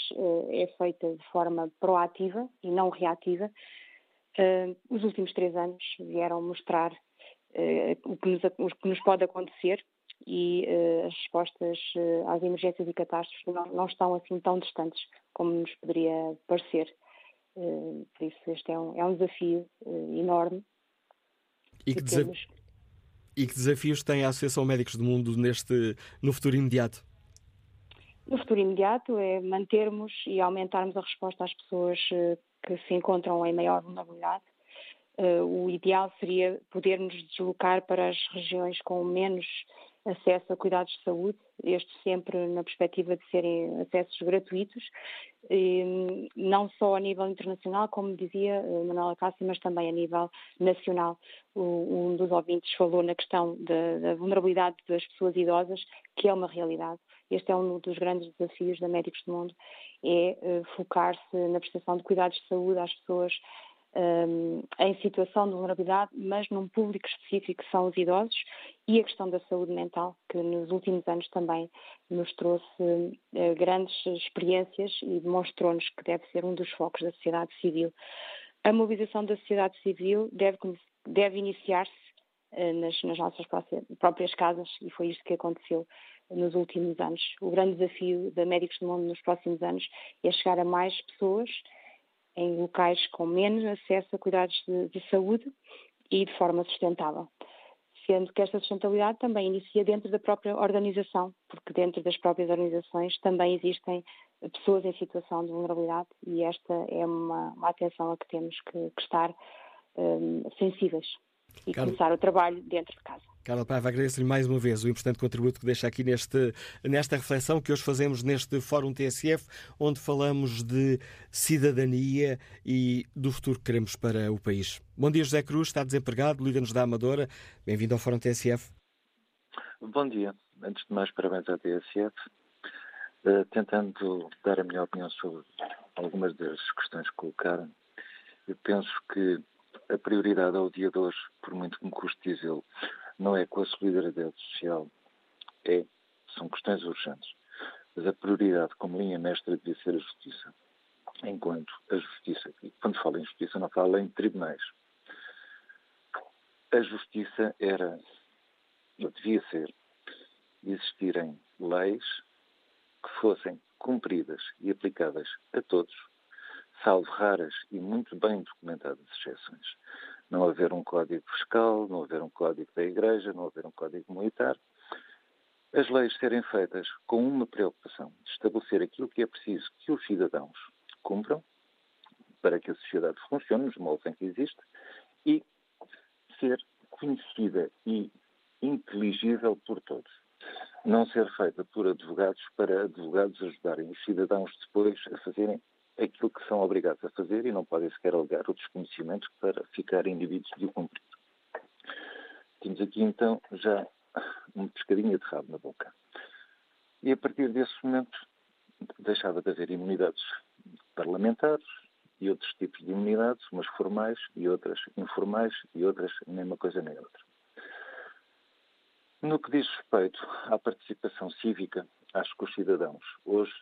é feita de forma proativa e não reativa. os últimos três anos vieram mostrar o, que nos, o, que nos, pode acontecer e uh, as respostas uh, às emergências e catástrofes não, não, estão assim tão distantes como nos poderia parecer. por isso, este é um, é um desafio enorme. E que, desa e que desafios tem a Associação Médicos do Mundo neste, no futuro imediato? No futuro imediato é mantermos e aumentarmos a resposta às pessoas que se encontram em maior vulnerabilidade o ideal seria podermos deslocar para as regiões com menos acesso a cuidados de saúde, este sempre na perspectiva de serem acessos gratuitos, não só a nível internacional, como dizia eh, Manuela Cássio, mas também a nível nacional. Um dos ouvintes falou na questão da, da vulnerabilidade das pessoas idosas, que é uma realidade. Este é um dos grandes desafios da Médicos do Mundo, é eh, focar-se na prestação de cuidados de saúde às pessoas um, em situação de vulnerabilidade, mas num público específico que são os idosos e a questão da saúde mental, que nos últimos anos também nos trouxe uh, grandes experiências e demonstrou-nos que deve ser um dos focos da sociedade civil. A mobilização da sociedade civil deve, deve iniciar-se uh, nas, nas nossas próprias casas e foi isto que aconteceu nos últimos anos. O grande desafio da Médicos do Mundo nos próximos anos é chegar a mais pessoas em locais com menos acesso a cuidados de, de saúde e de forma sustentável. Sendo que esta sustentabilidade também inicia dentro da própria organização, porque dentro das próprias organizações também existem pessoas em situação de vulnerabilidade e esta é uma, uma atenção a que temos que, que estar um, sensíveis e começar o trabalho dentro de casa. Carla Paiva, agradeço-lhe mais uma vez o importante contributo que deixa aqui neste, nesta reflexão que hoje fazemos neste Fórum TSF, onde falamos de cidadania e do futuro que queremos para o país. Bom dia, José Cruz, está desempregado, liga-nos da Amadora. Bem-vindo ao Fórum TSF. Bom dia. Antes de mais, parabéns à TSF. Uh, eh, tentando dar a minha opinião sobre algumas das questões que colocaram, eu penso que a prioridade ao dia de hoje, por muito que me custe dizê-lo, não é com a solidariedade social, é, são questões urgentes. Mas a prioridade como linha mestra devia ser a justiça. Enquanto a justiça, e quando falo em justiça não falo em tribunais, a justiça era, devia ser, existirem leis que fossem cumpridas e aplicadas a todos, salvo raras e muito bem documentadas exceções. Não haver um código fiscal, não haver um código da Igreja, não haver um código militar. As leis serem feitas com uma preocupação, de estabelecer aquilo que é preciso que os cidadãos cumpram para que a sociedade funcione nos moldes em que existe e ser conhecida e inteligível por todos. Não ser feita por advogados para advogados ajudarem os cidadãos depois a fazerem aquilo que são obrigados a fazer e não podem sequer alegar o desconhecimento para ficarem indivíduos de o cumprir. Temos aqui então já uma pescadinha de rabo na boca. E a partir desse momento deixava de haver imunidades parlamentares e outros tipos de imunidades, umas formais e outras informais e outras nem uma coisa nem outra. No que diz respeito à participação cívica, acho que os cidadãos hoje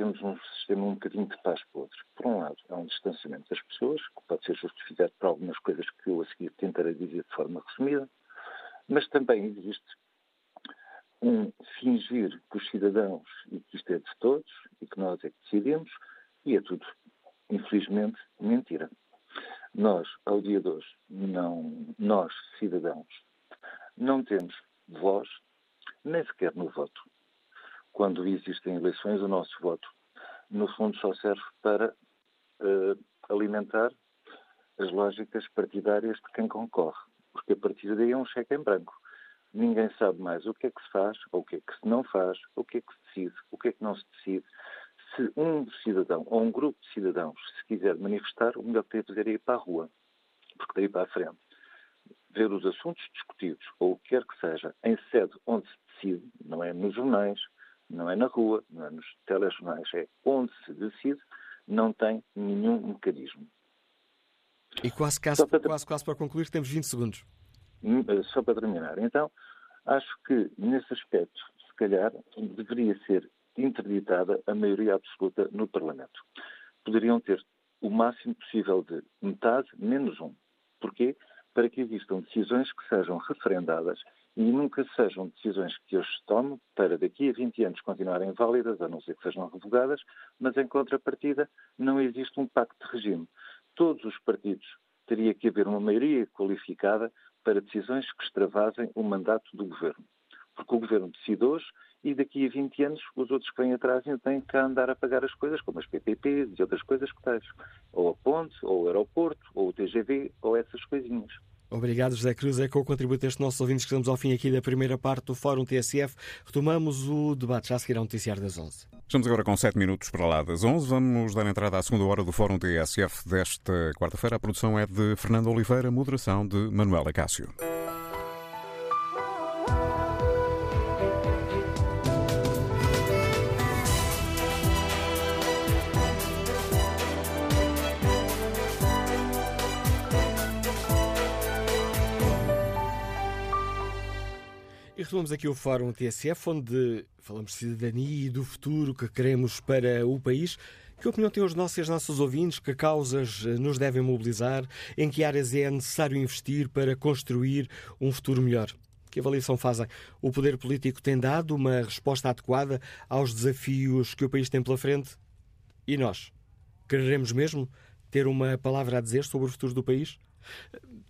temos um sistema um bocadinho de paz para outro. Por um lado, há um distanciamento das pessoas, que pode ser justificado por algumas coisas que eu a seguir tentarei dizer de forma resumida, mas também existe um fingir que os cidadãos e que isto é de todos e que nós é que decidimos, e é tudo, infelizmente, mentira. Nós, ao dia de hoje, não, nós, cidadãos, não temos voz, nem sequer no voto quando existem eleições, o nosso voto, no fundo, só serve para uh, alimentar as lógicas partidárias de quem concorre, porque a partir daí é um cheque em branco. Ninguém sabe mais o que é que se faz, ou o que é que se não faz, o que é que se decide, o que é que não se decide. Se um cidadão ou um grupo de cidadãos se quiser manifestar, o melhor que tem a fazer é ir para a rua, porque daí para a frente ver os assuntos discutidos, ou o que quer que seja, em sede onde se decide, não é nos jornais, não é na rua, não é nos telejornais, é onde se decide, não tem nenhum mecanismo. E quase, quase, para, quase, quase para concluir, temos 20 segundos. Hum, eh, só para terminar. Então, acho que nesse aspecto, se calhar, deveria ser interditada a maioria absoluta no Parlamento. Poderiam ter o máximo possível de metade menos um. Porquê? Para que existam decisões que sejam referendadas e nunca sejam decisões que hoje se tomem para daqui a 20 anos continuarem válidas, a não ser que sejam revogadas, mas em contrapartida não existe um pacto de regime. Todos os partidos teria que haver uma maioria qualificada para decisões que extravasem o mandato do governo. Porque o governo decide hoje e daqui a 20 anos os outros que vêm atrás ainda têm que andar a pagar as coisas, como as PPPs e outras coisas que tens. Ou a ponte, ou o aeroporto, ou o TGV, ou essas coisinhas. Obrigado, José Cruz. É com o contributo destes nossos ouvintes que estamos ao fim aqui da primeira parte do Fórum TSF. Retomamos o debate já a seguir ao noticiário das 11. Estamos agora com 7 minutos para lá das 11. Vamos dar entrada à segunda hora do Fórum TSF desta quarta-feira. A produção é de Fernando Oliveira, moderação de Manuela Cássio. Retomamos aqui o Fórum TSF, onde falamos de cidadania e do futuro que queremos para o país. Que opinião têm os nossos e as nossas ouvintes? Que causas eh, nos devem mobilizar? Em que áreas é necessário investir para construir um futuro melhor? Que avaliação fazem? O poder político tem dado uma resposta adequada aos desafios que o país tem pela frente? E nós? Quereremos mesmo ter uma palavra a dizer sobre o futuro do país?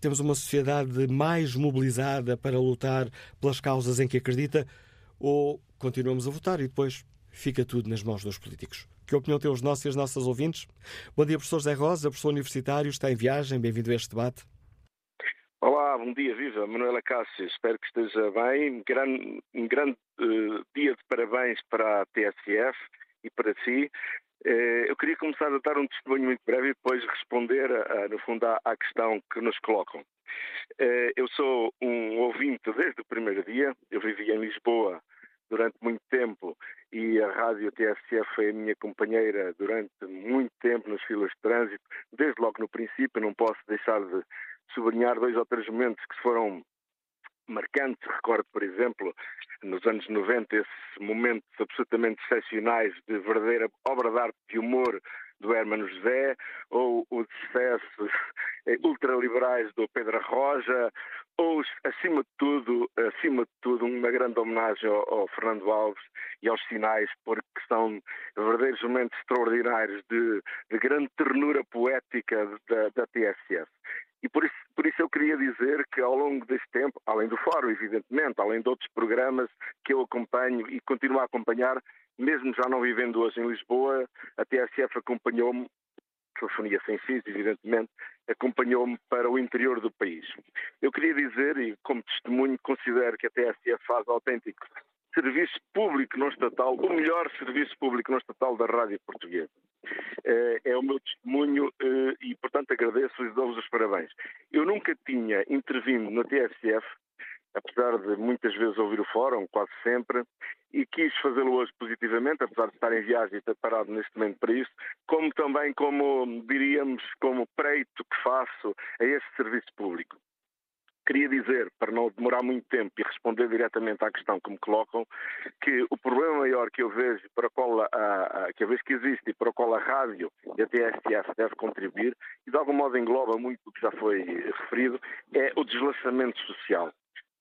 Temos uma sociedade mais mobilizada para lutar pelas causas em que acredita ou continuamos a votar e depois fica tudo nas mãos dos políticos? Que opinião têm os nossos e as nossas ouvintes? Bom dia, professor Zé Rosa, professor universitário, está em viagem, bem-vindo a este debate. Olá, bom dia, viva, Manuela Cássio, espero que esteja bem. Um grande, um grande uh, dia de parabéns para a TSF e para si. Eh, eu queria começar a dar um testemunho muito breve e depois responder, no fundo, à questão que nos colocam. Eh, eu sou um ouvinte desde o primeiro dia. Eu vivi em Lisboa durante muito tempo e a rádio TSF foi a minha companheira durante muito tempo nas filas de trânsito, desde logo no princípio. Não posso deixar de sublinhar dois ou três momentos que foram marcantes. Recordo, por exemplo, nos anos 90, esses momentos absolutamente excepcionais de verdadeira obra de arte de humor do Hermano José, ou os sucessos eh, ultraliberais do Pedro Roja, ou, acima de tudo, acima de tudo, uma grande homenagem ao, ao Fernando Alves e aos sinais, porque são verdadeiros momentos extraordinários de, de grande ternura poética da, da TSF. E por isso, por isso eu queria dizer que ao longo deste tempo, além do fórum, evidentemente, além de outros programas que eu acompanho e continuo a acompanhar, mesmo já não vivendo hoje em Lisboa, a TSF acompanhou-me, telefonia sem fios, evidentemente, acompanhou-me para o interior do país. Eu queria dizer, e como testemunho, considero que a TSF faz autêntico serviço público não estatal, o melhor serviço público não estatal da rádio portuguesa. É, é o meu testemunho eh, e, portanto, agradeço e dou-vos os parabéns. Eu nunca tinha intervindo na TSF, apesar de muitas vezes ouvir o fórum, quase sempre, e quis fazê-lo hoje positivamente, apesar de estar em viagem e estar parado neste momento para isso, como também, como diríamos, como preito que faço a este serviço público. Queria dizer, para não demorar muito tempo e responder diretamente à questão que me colocam, que o problema maior que eu vejo para o qual a, a, que eu vejo que existe e para o qual a rádio e a TSF deve contribuir, e de algum modo engloba muito o que já foi referido, é o deslaçamento social.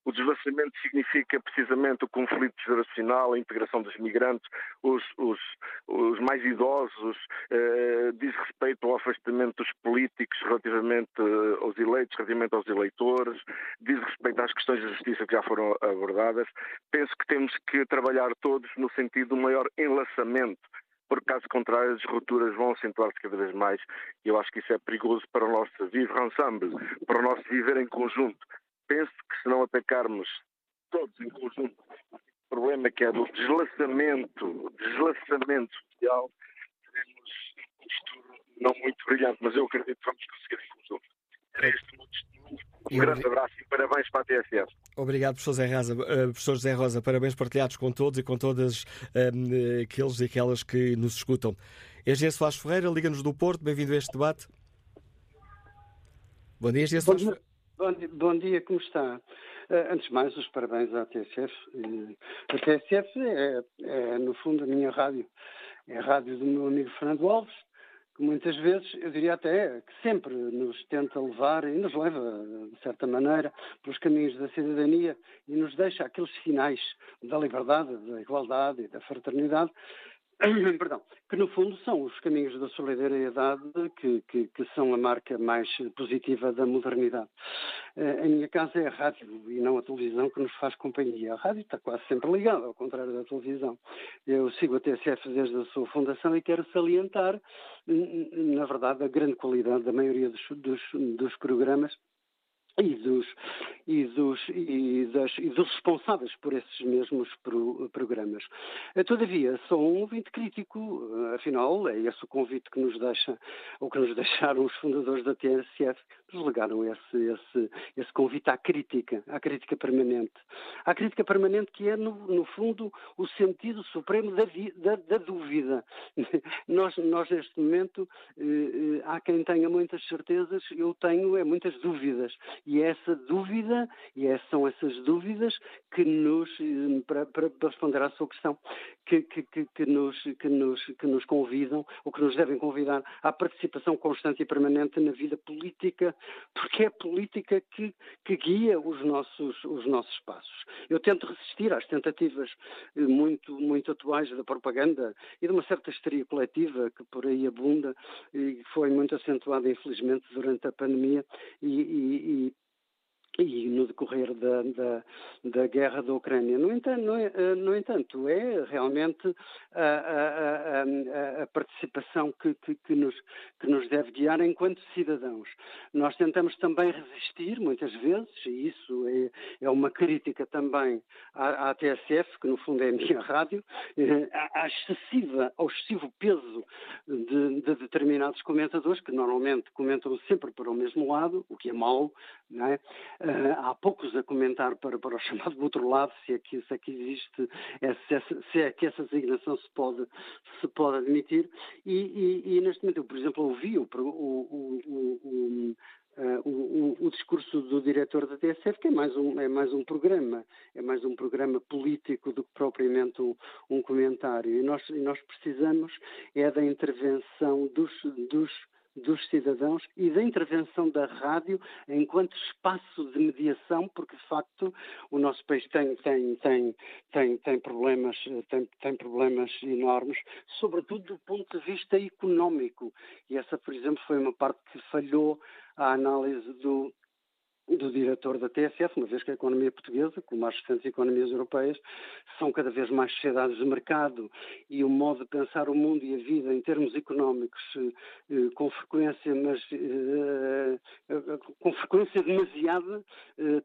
O deslassamento significa precisamente o conflito geracional, a integração dos migrantes, os, os, os mais idosos, eh, diz respeito ao afastamento dos políticos relativamente eh, aos eleitos, relativamente aos eleitores, diz respeito às questões da justiça que já foram abordadas. Penso que temos que trabalhar todos no sentido do maior enlaçamento porque caso contrário as rupturas vão acentuar-se cada vez mais e eu acho que isso é perigoso para o nosso viver ensemble, para o nosso viver em conjunto penso que se não atacarmos todos em conjunto o problema que é do deslaçamento, deslaçamento social, teremos um futuro não muito brilhante, mas eu acredito que vamos conseguir em conjunto. Era este o meu testemunho. Um grande abraço e parabéns para a TSF. Obrigado, professor Zé Rosa. Uh, professor José Rosa, parabéns partilhados com todos e com todas uh, aqueles e aquelas que nos escutam. Engenheiro Soares Ferreira, Liga-nos do Porto, bem-vindo a este debate. Bom dia, Engenheiro Soares Ferreira. Bom dia, bom dia, como está? Uh, antes de mais, os parabéns à TSF. A TSF é, é, no fundo, a minha rádio. É a rádio do meu amigo Fernando Alves, que muitas vezes, eu diria até, que sempre nos tenta levar e nos leva, de certa maneira, pelos caminhos da cidadania e nos deixa aqueles sinais da liberdade, da igualdade e da fraternidade perdão, que no fundo são os caminhos da solidariedade que, que, que, são a marca mais positiva da modernidade. Uh, em minha casa é a rádio e não a televisão que nos faz companhia. A rádio está quase sempre ligada, ao contrário da televisão. Eu sigo a TSF desde a sua fundação e quero salientar, na verdade, a grande qualidade da maioria dos, dos, dos programas e dos, e dos, e, das, e dos responsáveis por esses mesmos pro, programas. Eh, todavia, sou um ouvinte crítico, eh, afinal, é esse o convite que nos deixa, ou que nos deixaram os fundadores da TSF, nos legaram esse, esse, esse convite à crítica, à crítica permanente. À crítica permanente que é, no, no fundo, o sentido supremo da, da, da dúvida. nós, nós, neste momento, eh, há quem tenha muitas certezas, eu tenho é, muitas dúvidas. E é essa dúvida, e é, são essas dúvidas que nos, eh, para, para, responder à sua questão, que, que, que, nos, que, nos, que nos convidam, ou que nos devem convidar à participação constante e permanente na vida política, porque é a política que, que guia os nossos, os nossos passos. Eu tento resistir às tentativas eh, muito, muito atuais da propaganda e de uma certa histeria coletiva que por aí abunda e foi muito acentuada, infelizmente, durante a pandemia e, e, e e no decorrer da, da, da, guerra da Ucrânia. No entanto, no, eh, no entanto é realmente a, a, a, a participação que, que, que, nos, que nos deve guiar enquanto cidadãos. Nós tentamos também resistir, muitas vezes, e isso é, é uma crítica também à, à, TSF, que no fundo é a minha rádio, eh, à, excessiva, ao excessivo peso de, de determinados comentadores, que normalmente comentam sempre para o mesmo lado, o que é mau, não é? Uh, há poucos a comentar para, para o chamado outro lado, se é que, se é que existe, se, é que essa designação se pode, se pode admitir. E, e, e neste momento, eu, por exemplo, ouvi o, o, o, Uh, o, o, discurso do diretor da TSF, que é mais um, é mais um programa, é mais um programa político do que propriamente um, um comentário. E nós, e nós precisamos é da intervenção dos, dos dos cidadãos e da intervenção da rádio enquanto espaço de mediação, porque de facto o nosso país tem, tem, tem, tem, tem, problemas, tem, tem problemas enormes, sobretudo do ponto de vista económico. E essa, por exemplo, foi uma parte que falhou a análise do, do diretor da TSF, uma vez que a economia portuguesa, como as restantes economias europeias, são cada vez mais sociedades de mercado e o modo de pensar o mundo e a vida em termos económicos eh, com frequência, mas eh, eh, com frequência demasiada,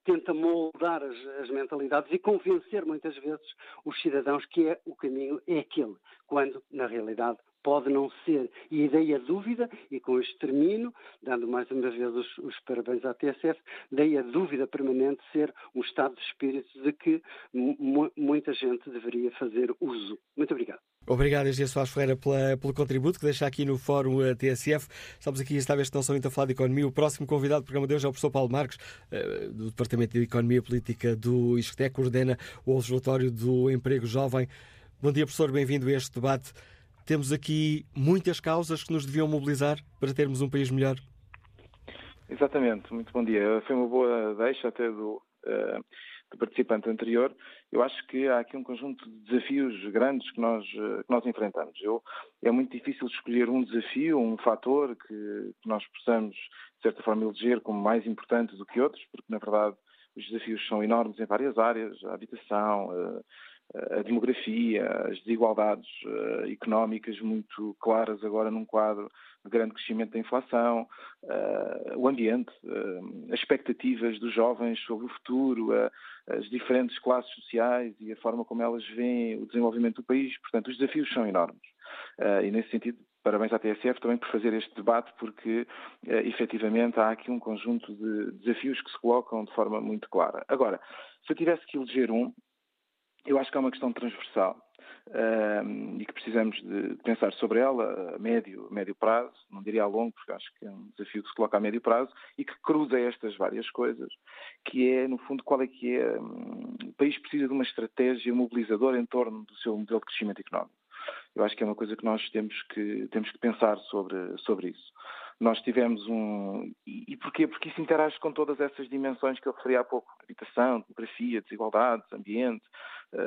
tenta moldar as, as, mentalidades e convencer muitas vezes os cidadãos que é o caminho é aquele, quando na realidade pode não ser. E a ideia dúvida, e com isto termino, dando mais uma vez os, os parabéns à TSF, daí a dúvida permanente ser um estado de espírito de que muita gente deveria fazer uso. Muito obrigado. Obrigado, Engenheiro Soares Ferreira, pela, pelo contributo que deixa aqui no Fórum eh, TSF. Estamos aqui, esta vez, não são muito a falar de economia. O próximo convidado do programa de hoje é o professor Paulo Marques, eh, do Departamento de Economia Política do ISCTE, coordena o Observatório do Emprego Jovem. Bom dia, professor, bem-vindo a este debate. Temos aqui muitas causas que nos deviam mobilizar para termos um país melhor. Exatamente, muito bom dia. Foi uma boa deixa até do, uh, do participante anterior. Eu acho que há aqui um conjunto de desafios grandes que nós, uh, que nós enfrentamos. Eu, é muito difícil escolher um desafio, um fator que, que nós possamos, de certa forma, eleger como mais importante do que outros, porque, na verdade, os desafios são enormes em várias áreas, a habitação, uh, a demografia, as desigualdades uh, económicas muito claras agora num quadro de grande crescimento da inflação, uh, o ambiente, uh, as expectativas dos jovens sobre o futuro, as diferentes classes sociais e a forma como elas veem o desenvolvimento do país. Portanto, os desafios são enormes. e nesse sentido, parabéns à TSF também por fazer este debate, porque efetivamente há aqui um conjunto de desafios que se colocam de forma muito clara. Agora, se eu tivesse que eleger um, eu acho que é uma questão transversal e que precisamos de pensar sobre ela a médio, a médio prazo, não diria a longo, porque acho que é um desafio que se coloca a médio prazo e que cruza estas várias coisas, que é, no fundo, qual é que é. Um, o país precisa de uma estratégia mobilizadora em torno do seu modelo de crescimento económico. Eu acho que é uma coisa que nós temos que, temos que pensar sobre, sobre isso. Nós tivemos um. E, porquê? Porque isso interage com todas essas dimensões que eu referi há pouco: habitação, demografia, desigualdades, ambiente,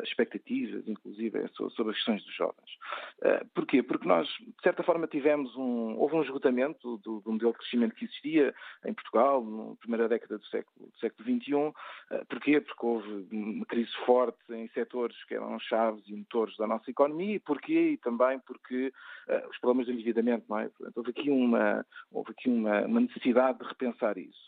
expectativas, inclusive, sobre as questões dos jovens. Uh, porquê? Porque nós, de certa forma, tivemos um. Houve um esgotamento do, do modelo de crescimento que existia em Portugal, na primeira década do século, do século XXI. Uh, porquê? Porque houve uma crise forte em setores que eram chaves e motores da nossa economia. E porquê? E também porque os problemas de endividamento, não é? Portanto, houve aqui uma houve aqui uma, uma necessidade de repensar isso.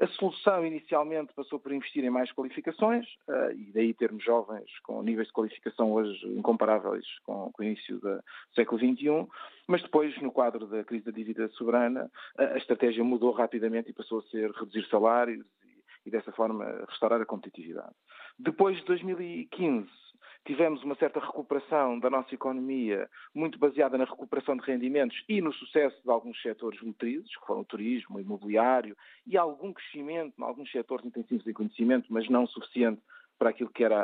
A solução inicialmente passou por investir em mais qualificações uh, e daí termos jovens com níveis de qualificação hoje incomparáveis com, o início do século XXI, mas depois, no quadro da crise da dívida soberana, a, estratégia mudou rapidamente e passou a ser reduzir salários e dessa forma restaurar a competitividade. Depois de 2015, tivemos uma certa recuperação da nossa economia, muito baseada na recuperação de rendimentos e no sucesso de alguns setores motrizes, que foram o turismo, o imobiliário, e algum crescimento em alguns setores intensivos em conhecimento, mas não suficiente para aquilo que era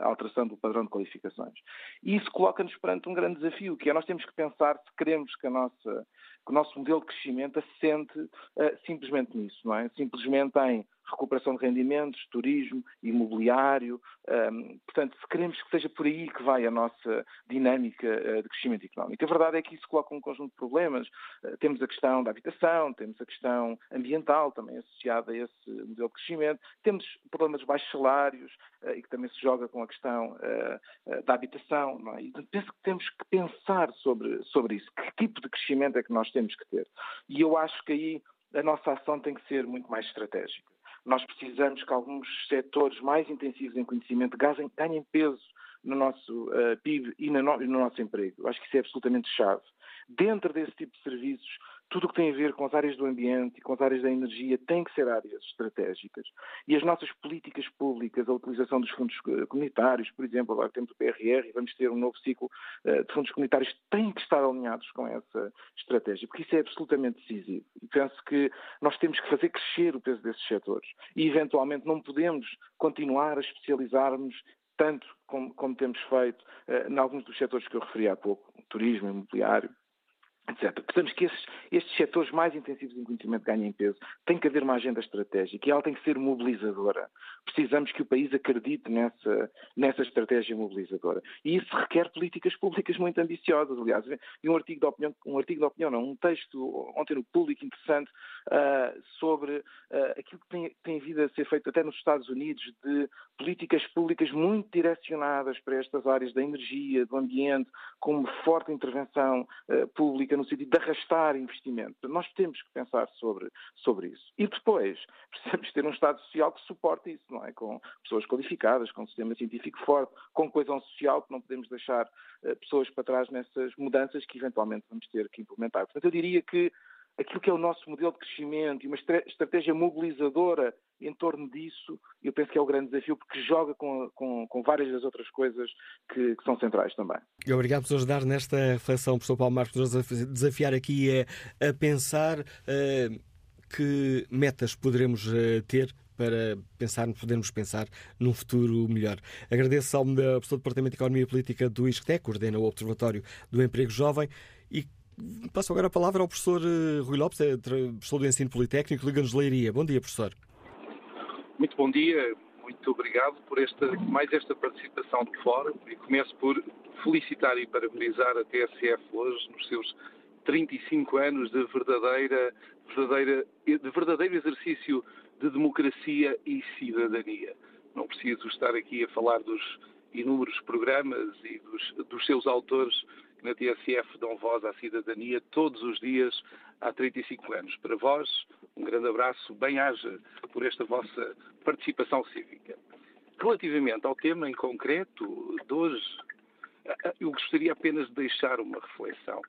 a alteração do padrão de qualificações. E isso coloca-nos perante um grande desafio, que é nós temos que pensar se queremos que nossa que o nosso modelo de crescimento assente uh, simplesmente nisso, não é? Simplesmente em recuperação de rendimentos, turismo, imobiliário. Um, portanto, se queremos que seja por aí que vai a nossa dinâmica uh, de crescimento económico. A verdade é que isso coloca um conjunto de problemas. Uh, temos a questão da habitação, temos a questão ambiental também associada a esse modelo de crescimento, temos problemas de baixos salários uh, e que também se joga com a questão da habitação. É? E penso que temos que pensar sobre, sobre isso. Que tipo de crescimento é que nós temos que ter. E eu acho que aí a nossa ação tem que ser muito mais estratégica. Nós precisamos que alguns setores mais intensivos em conhecimento ganhem peso no nosso uh, PIB e no, no nosso emprego. Eu acho que isso é absolutamente chave. Dentro desse tipo de serviços, tem a ver com as áreas do ambiente e com as áreas da energia tem que ser áreas estratégicas. E as nossas políticas públicas, a utilização dos fundos eh, comunitários, por exemplo, agora temos o PRR e vamos ter um novo ciclo eh, de fundos comunitários, têm que estar alinhados com essa estratégia, porque isso é absolutamente decisivo. E penso que nós temos que fazer crescer o peso desses setores. E, eventualmente, não podemos continuar a especializarmos tanto como, como temos feito uh, em alguns dos setores que eu referi há pouco, turismo, imobiliário, etc. Precisamos que estes setores mais intensivos em conhecimento ganhem peso. Tem que haver uma agenda estratégica e ela tem que ser mobilizadora. Precisamos que o país acredite nessa, nessa estratégia mobilizadora. E isso requer políticas públicas muito ambiciosas. Aliás, e um artigo de opinião, um artigo de opinião, não, um texto ontem no público interessante uh, sobre uh, aquilo que tem, tem vindo a ser feito até nos Estados Unidos de políticas públicas muito direcionadas para estas áreas da energia, do ambiente, com uma forte intervenção uh, pública no sentido de arrastar investimento. Nós temos que pensar sobre, sobre isso. E depois, precisamos ter um Estado social que suporte isso, não é? Com pessoas qualificadas, com um sistema científico forte, com coesão social, que não podemos deixar uh, pessoas para trás nessas mudanças que eventualmente vamos ter que implementar. Portanto, eu diria que aquilo que é o nosso modelo de crescimento e uma estratégia mobilizadora em torno disso, eu penso que é o grande desafio, porque joga com, com, com várias das outras coisas que, que, são centrais também. Obrigado por ajudar nesta reflexão, professor Paulo Marcos, por desafiar aqui é a pensar uh, que metas poderemos uh, ter para pensar, podermos pensar num futuro melhor. Agradeço ao professor do Departamento de Economia e Política do ISCTE, coordena o Observatório do Emprego Jovem e Passo agora a palavra ao professor eh, Rui Lopes, professor do Ensino Politécnico, Liga-nos Leiria. Bom dia, professor. Muito bom dia, muito obrigado por esta, mais esta participação do Fórum e começo por felicitar e parabenizar a TSF hoje nos seus 35 anos de, verdadeira, verdadeira, de verdadeiro exercício de democracia e cidadania. Não preciso estar aqui a falar dos inúmeros programas e dos, dos seus autores na TSF dão voz à cidadania todos os dias há 35 anos. Para vós, um grande abraço, bem-haja por esta vossa participação cívica. Relativamente ao tema em concreto de hoje, eu gostaria apenas de deixar uma reflexão,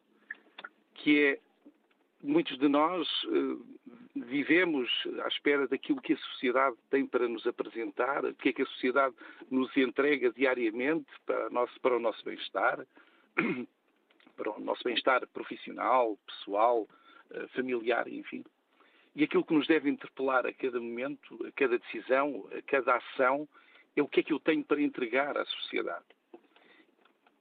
que é muitos de nós uh, vivemos à espera daquilo que a sociedade tem para nos apresentar, o que é que a sociedade nos entrega diariamente para, nosso, para o nosso bem-estar, para o nosso bem-estar profissional, pessoal, familiar, enfim. E aquilo que nos deve interpelar a cada momento, a cada decisão, a cada ação, é o que é que eu tenho para entregar à sociedade.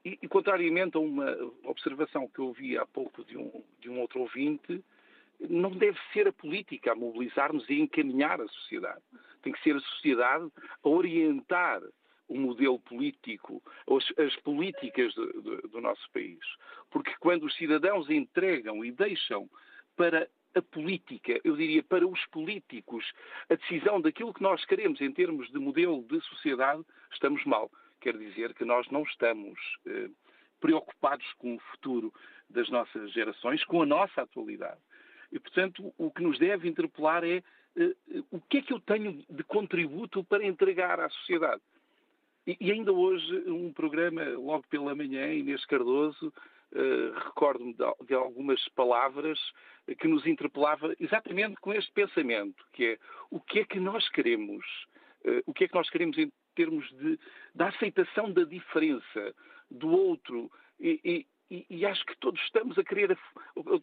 E, e, contrariamente a uma observação que eu ouvi há pouco de um, de um outro ouvinte, não deve ser a política a mobilizar-nos e encaminhar a sociedade. Tem que ser a sociedade a orientar o modelo político, as, as políticas do nosso país. Porque quando os cidadãos entregam e deixam para a política, eu diria para os políticos, a decisão daquilo que nós queremos em termos de modelo de sociedade, estamos mal quer dizer que nós não estamos eh, preocupados com o futuro das nossas gerações, com a nossa atualidade. E, portanto, o que nos deve interpelar é o que é que eu tenho de contributo para entregar à sociedade. E, e ainda hoje, um programa, logo pela manhã, Inês Cardoso, recordo-me de, algumas palavras que nos interpelava exatamente com este pensamento, que é o que é que nós queremos, uh, o que é que nós queremos em termos de, da aceitação da diferença, do outro, e, e, e, acho que todos estamos a querer,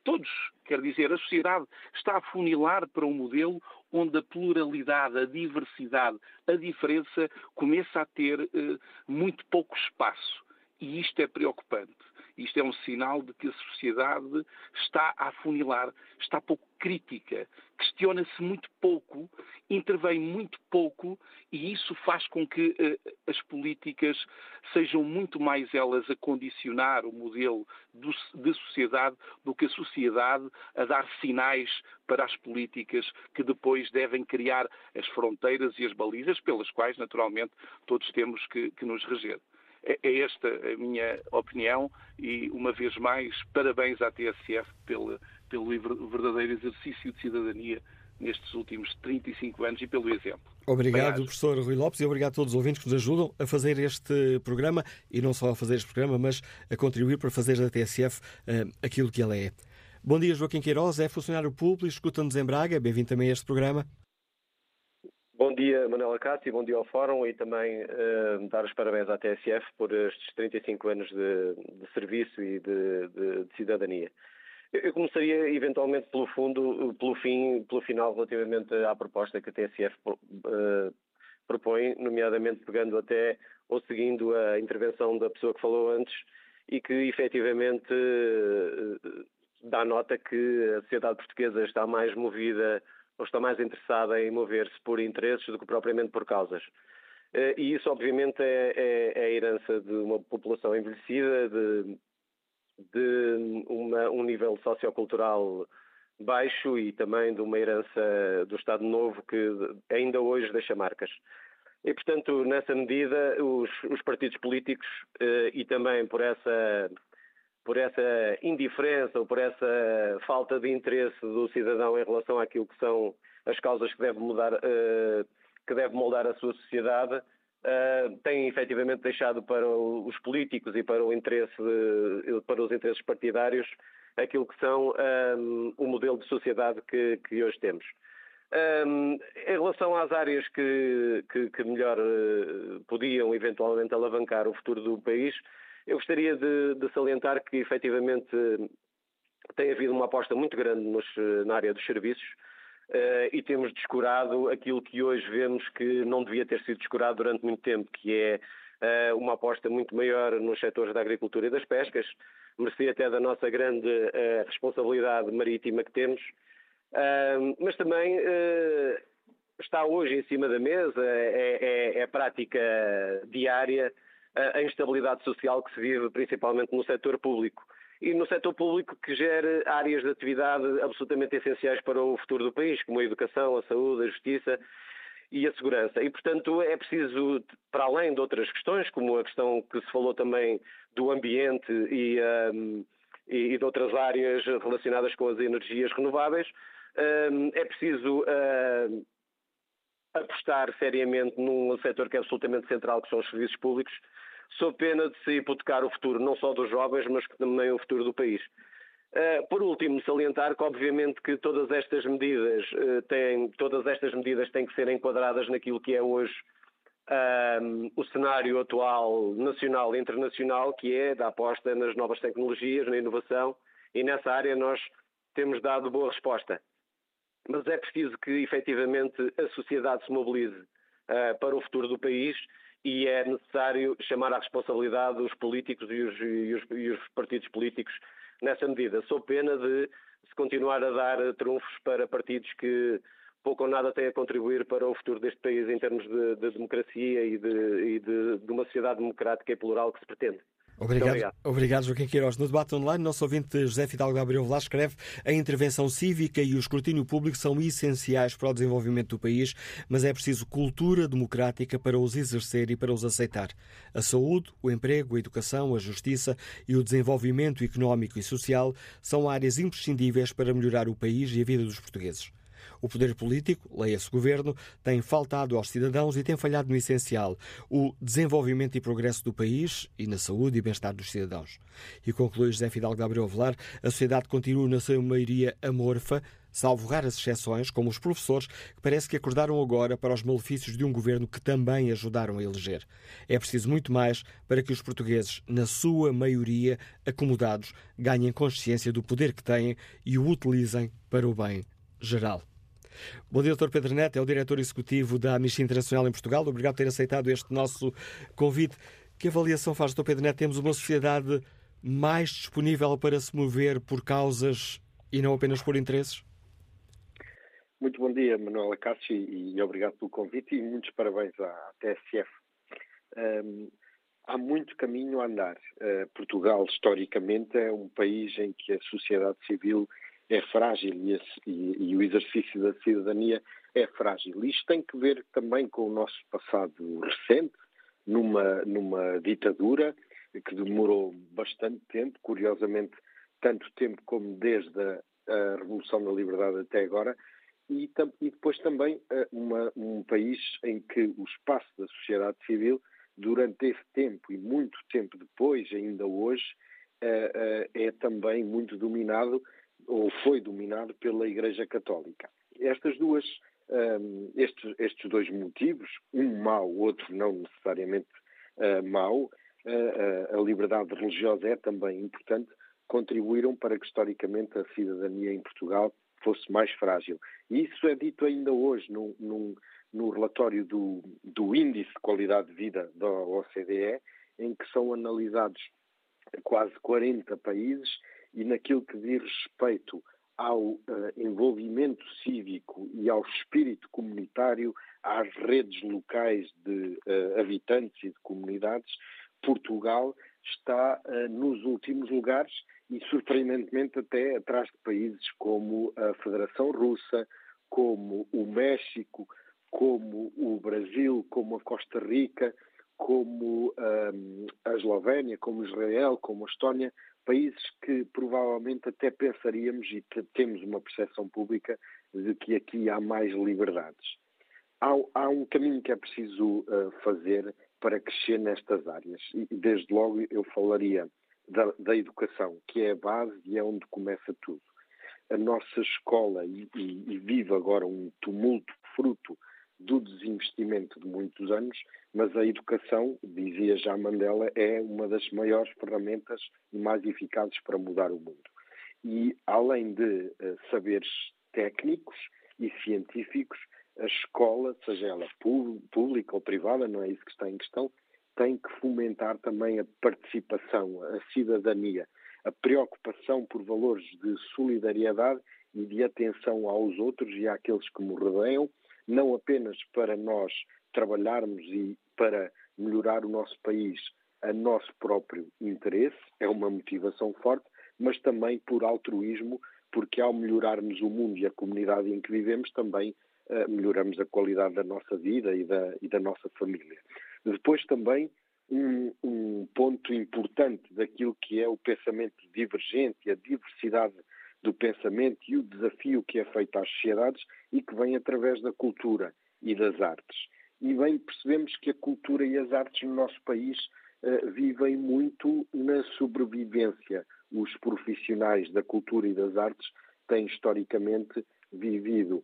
todos, quer dizer, a sociedade está a funilar para um modelo onde a pluralidade, a diversidade, a diferença começa a ter uh, muito pouco espaço. E isto é preocupante. Isto é um sinal de que a sociedade está a afunilar, está pouco crítica, questiona-se muito pouco, intervém muito pouco e isso faz com que uh, as políticas sejam muito mais elas a condicionar o modelo do, de sociedade do que a sociedade a dar sinais para as políticas que depois devem criar as fronteiras e as balizas pelas quais, naturalmente, todos temos que, que nos reger. É, é esta a minha opinião e, uma vez mais, parabéns à TSF pelo, pelo verdadeiro exercício de cidadania nestes últimos 35 anos e pelo exemplo. Obrigado, Bem, professor Rui Lopes, e obrigado a todos os ouvintes que nos ajudam a fazer este programa, e não só a fazer este programa, mas a contribuir para fazer da TSF uh, aquilo que ela é. Bom dia, Joaquim Queiroz, é funcionário público, escuta-nos em Braga, bem-vindo também a este programa. Bom dia, Manuela Cássio, bom dia ao Fórum e também uh, dar os parabéns à TSF por estes 35 anos de, de serviço e de, de, de, cidadania. Eu começaria eventualmente pelo fundo, pelo fim, pelo final relativamente à proposta que a TSF uh, eh, propõe, nomeadamente pegando até ou seguindo a intervenção da pessoa que falou antes e que efetivamente uh, dá nota que a sociedade portuguesa está mais movida ou está mais interessada em mover-se por interesses do que propriamente por causas. Eh, e isso, obviamente, é, é, é a herança de uma população envelhecida, de, de uma, um nível sociocultural baixo e também de uma herança do Estado Novo que ainda hoje deixa marcas. E, portanto, nessa medida, os, os partidos políticos eh, e também por essa por essa indiferença ou por essa falta de interesse do cidadão em relação àquilo que são as causas que deve mudar, uh, que deve moldar a sua sociedade, uh, têm efetivamente deixado para os políticos e para o interesse, para os interesses partidários aquilo que são eh, o modelo de sociedade que, que hoje temos. Um, em relação às áreas que, que, que melhor uh, podiam eventualmente alavancar o futuro do país, eu gostaria de, de salientar que, efetivamente, tem havido uma aposta muito grande nos, na área dos serviços uh, e temos descurado aquilo que hoje vemos que não devia ter sido descurado durante muito tempo, que é uh, uma aposta muito maior nos setores da agricultura e das pescas, mercê até da nossa grande uh, responsabilidade marítima que temos, mas também está hoje em cima da mesa, é, é, é prática diária a instabilidade social que se vive principalmente no setor público. E no setor público que gera áreas de atividade absolutamente essenciais para o futuro do país, como a educação, a saúde, a justiça e a segurança. E, portanto, é preciso, para além de outras questões, como a questão que se falou também do ambiente e, um, e de outras áreas relacionadas com as energias renováveis, um, é preciso um, apostar seriamente num setor que é absolutamente central, que são os serviços públicos, sob pena de se hipotecar o futuro não só dos jovens, mas também o futuro do país. Uh, por último, salientar que obviamente que todas estas medidas uh, têm, todas estas medidas têm que ser enquadradas naquilo que é hoje uh, o cenário atual nacional e internacional, que é da aposta nas novas tecnologias, na inovação, e nessa área nós temos dado boa resposta. Mas é preciso que efetivamente a sociedade se mobilize para o futuro do país e é necessário chamar à responsabilidade os políticos e os, e os, e os partidos políticos nessa medida, sou pena de se continuar a dar trunfos para partidos que pouco ou nada têm a contribuir para o futuro deste país em termos de, de democracia e, de, e de, de uma sociedade democrática e plural que se pretende. Obrigado, obrigado. obrigado, Joaquim Queiroz. No debate online, nosso ouvinte José Fidalgo Gabriel Velasco escreve a intervenção cívica e o escrutínio público são essenciais para o desenvolvimento do país, mas é preciso cultura democrática para os exercer e para os aceitar. A saúde, o emprego, a educação, a justiça e o desenvolvimento económico e social são áreas imprescindíveis para melhorar o país e a vida dos portugueses. O poder político, leia-se governo, tem faltado aos cidadãos e tem falhado no essencial, o desenvolvimento e progresso do país e na saúde e bem-estar dos cidadãos. E conclui José Fidalgo Gabriel Velar, a sociedade continua na sua maioria amorfa, salvo raras exceções, como os professores, que parece que acordaram agora para os malefícios de um governo que também ajudaram a eleger. É preciso muito mais para que os portugueses, na sua maioria acomodados, ganhem consciência do poder que têm e o utilizem para o bem geral. Bom dia, Dr. Pedro Neto, é o diretor executivo da Amnistia Internacional em Portugal. Obrigado por ter aceitado este nosso convite. Que avaliação faz, Dr. Pedro Neto? Temos uma sociedade mais disponível para se mover por causas e não apenas por interesses? Muito bom dia, Manuela Cássio, e obrigado pelo convite e muitos parabéns à TSF. Um, há muito caminho a andar. Uh, Portugal, historicamente, é um país em que a sociedade civil é frágil e, e, e, o exercício da cidadania é frágil. Isto tem que ver também com o nosso passado recente, numa, numa ditadura que demorou bastante tempo, curiosamente, tanto tempo como desde a, a Revolução da Liberdade até agora, e, e depois também uh, uma, um país em que o espaço da sociedade civil, durante esse tempo e muito tempo depois, ainda hoje, uh, uh, é também muito dominado ou foi dominado pela Igreja Católica. Estas duas, um, estes, estes, dois motivos, um mau, outro não necessariamente mau, a liberdade religiosa é também importante, contribuíram para que historicamente a cidadania em Portugal fosse mais frágil. E isso é dito ainda hoje no, no, no relatório do, do Índice de Qualidade de Vida da OCDE, em que são analisados quase 40 países e naquilo que diz respeito ao uh, envolvimento cívico e ao espírito comunitário, às redes locais de uh, habitantes e de comunidades, Portugal está uh, nos últimos lugares e, surpreendentemente, até atrás de países como a Federação Russa, como o México, como o Brasil, como a Costa Rica, como a Eslovénia, como Israel, como a Estónia, países que provavelmente até pensaríamos e temos uma percepção pública de que aqui há mais liberdades. Há, há um caminho que é preciso uh, fazer para crescer nestas áreas e, desde logo, eu falaria da, da, educação, que é a base e é onde começa tudo. A nossa escola, e, e, e vive agora um tumulto fruto do desinvestimento de muitos anos, mas a educação, dizia já Mandela, é uma das maiores ferramentas e mais eficazes para mudar o mundo. E além de uh, saberes técnicos e científicos, a escola, seja ela pública ou privada, não é isso que está em questão, tem que fomentar também a participação, a cidadania, a preocupação por valores de solidariedade e de atenção aos outros e àqueles que nos rodeiam, não apenas para nós trabalharmos e para melhorar o nosso país a nosso próprio interesse, é uma motivação forte, mas também por altruísmo, porque ao melhorarmos o mundo e a comunidade em que vivemos, também uh, melhoramos a qualidade da nossa vida e da, e da nossa família. Depois também um, um, ponto importante daquilo que é o pensamento divergente e a diversidade do pensamento e o desafio que é feito às sociedades e que vem através da cultura e das artes. E bem percebemos que a cultura e as artes no nosso país uh, vivem muito na sobrevivência. Os profissionais da cultura e das artes têm historicamente vivido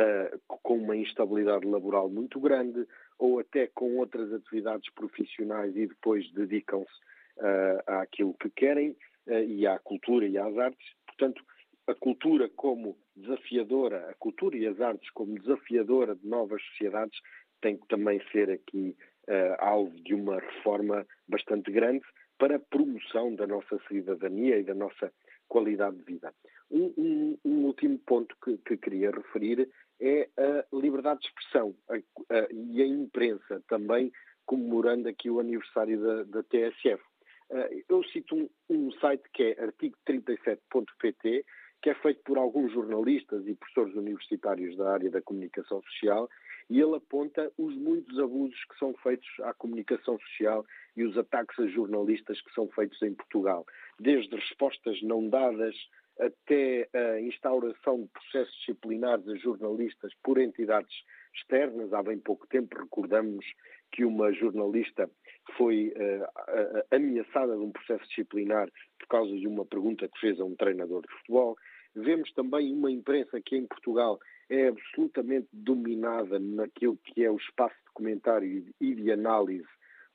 uh, com uma instabilidade laboral muito grande, ou até com outras atividades profissionais e depois dedicam-se uh, àquilo que querem uh, e à cultura e às artes. Portanto, a cultura como desafiadora, a cultura e as artes como desafiadora de novas sociedades tem que também ser aqui uh, alvo de uma reforma bastante grande para a promoção da nossa cidadania e da nossa qualidade de vida. Um, um, um último ponto que, que, queria referir é a liberdade de expressão a, a, e a imprensa, também comemorando aqui o aniversário da, da TSF. Uh, eu cito um, um, site que é artigo37.pt, que é feito por alguns jornalistas e professores universitários da área da comunicação social, e ele aponta os muitos abusos que são feitos à comunicação social e os ataques a jornalistas que são feitos em Portugal, desde respostas não dadas até a instauração de processos disciplinares a jornalistas por entidades externas. Há bem pouco tempo recordamos que uma jornalista foi uh, ameaçada de um processo disciplinar por causa de uma pergunta que fez a um treinador de futebol. Vemos também uma imprensa que em Portugal é absolutamente dominada naquilo que é o espaço de comentário e de análise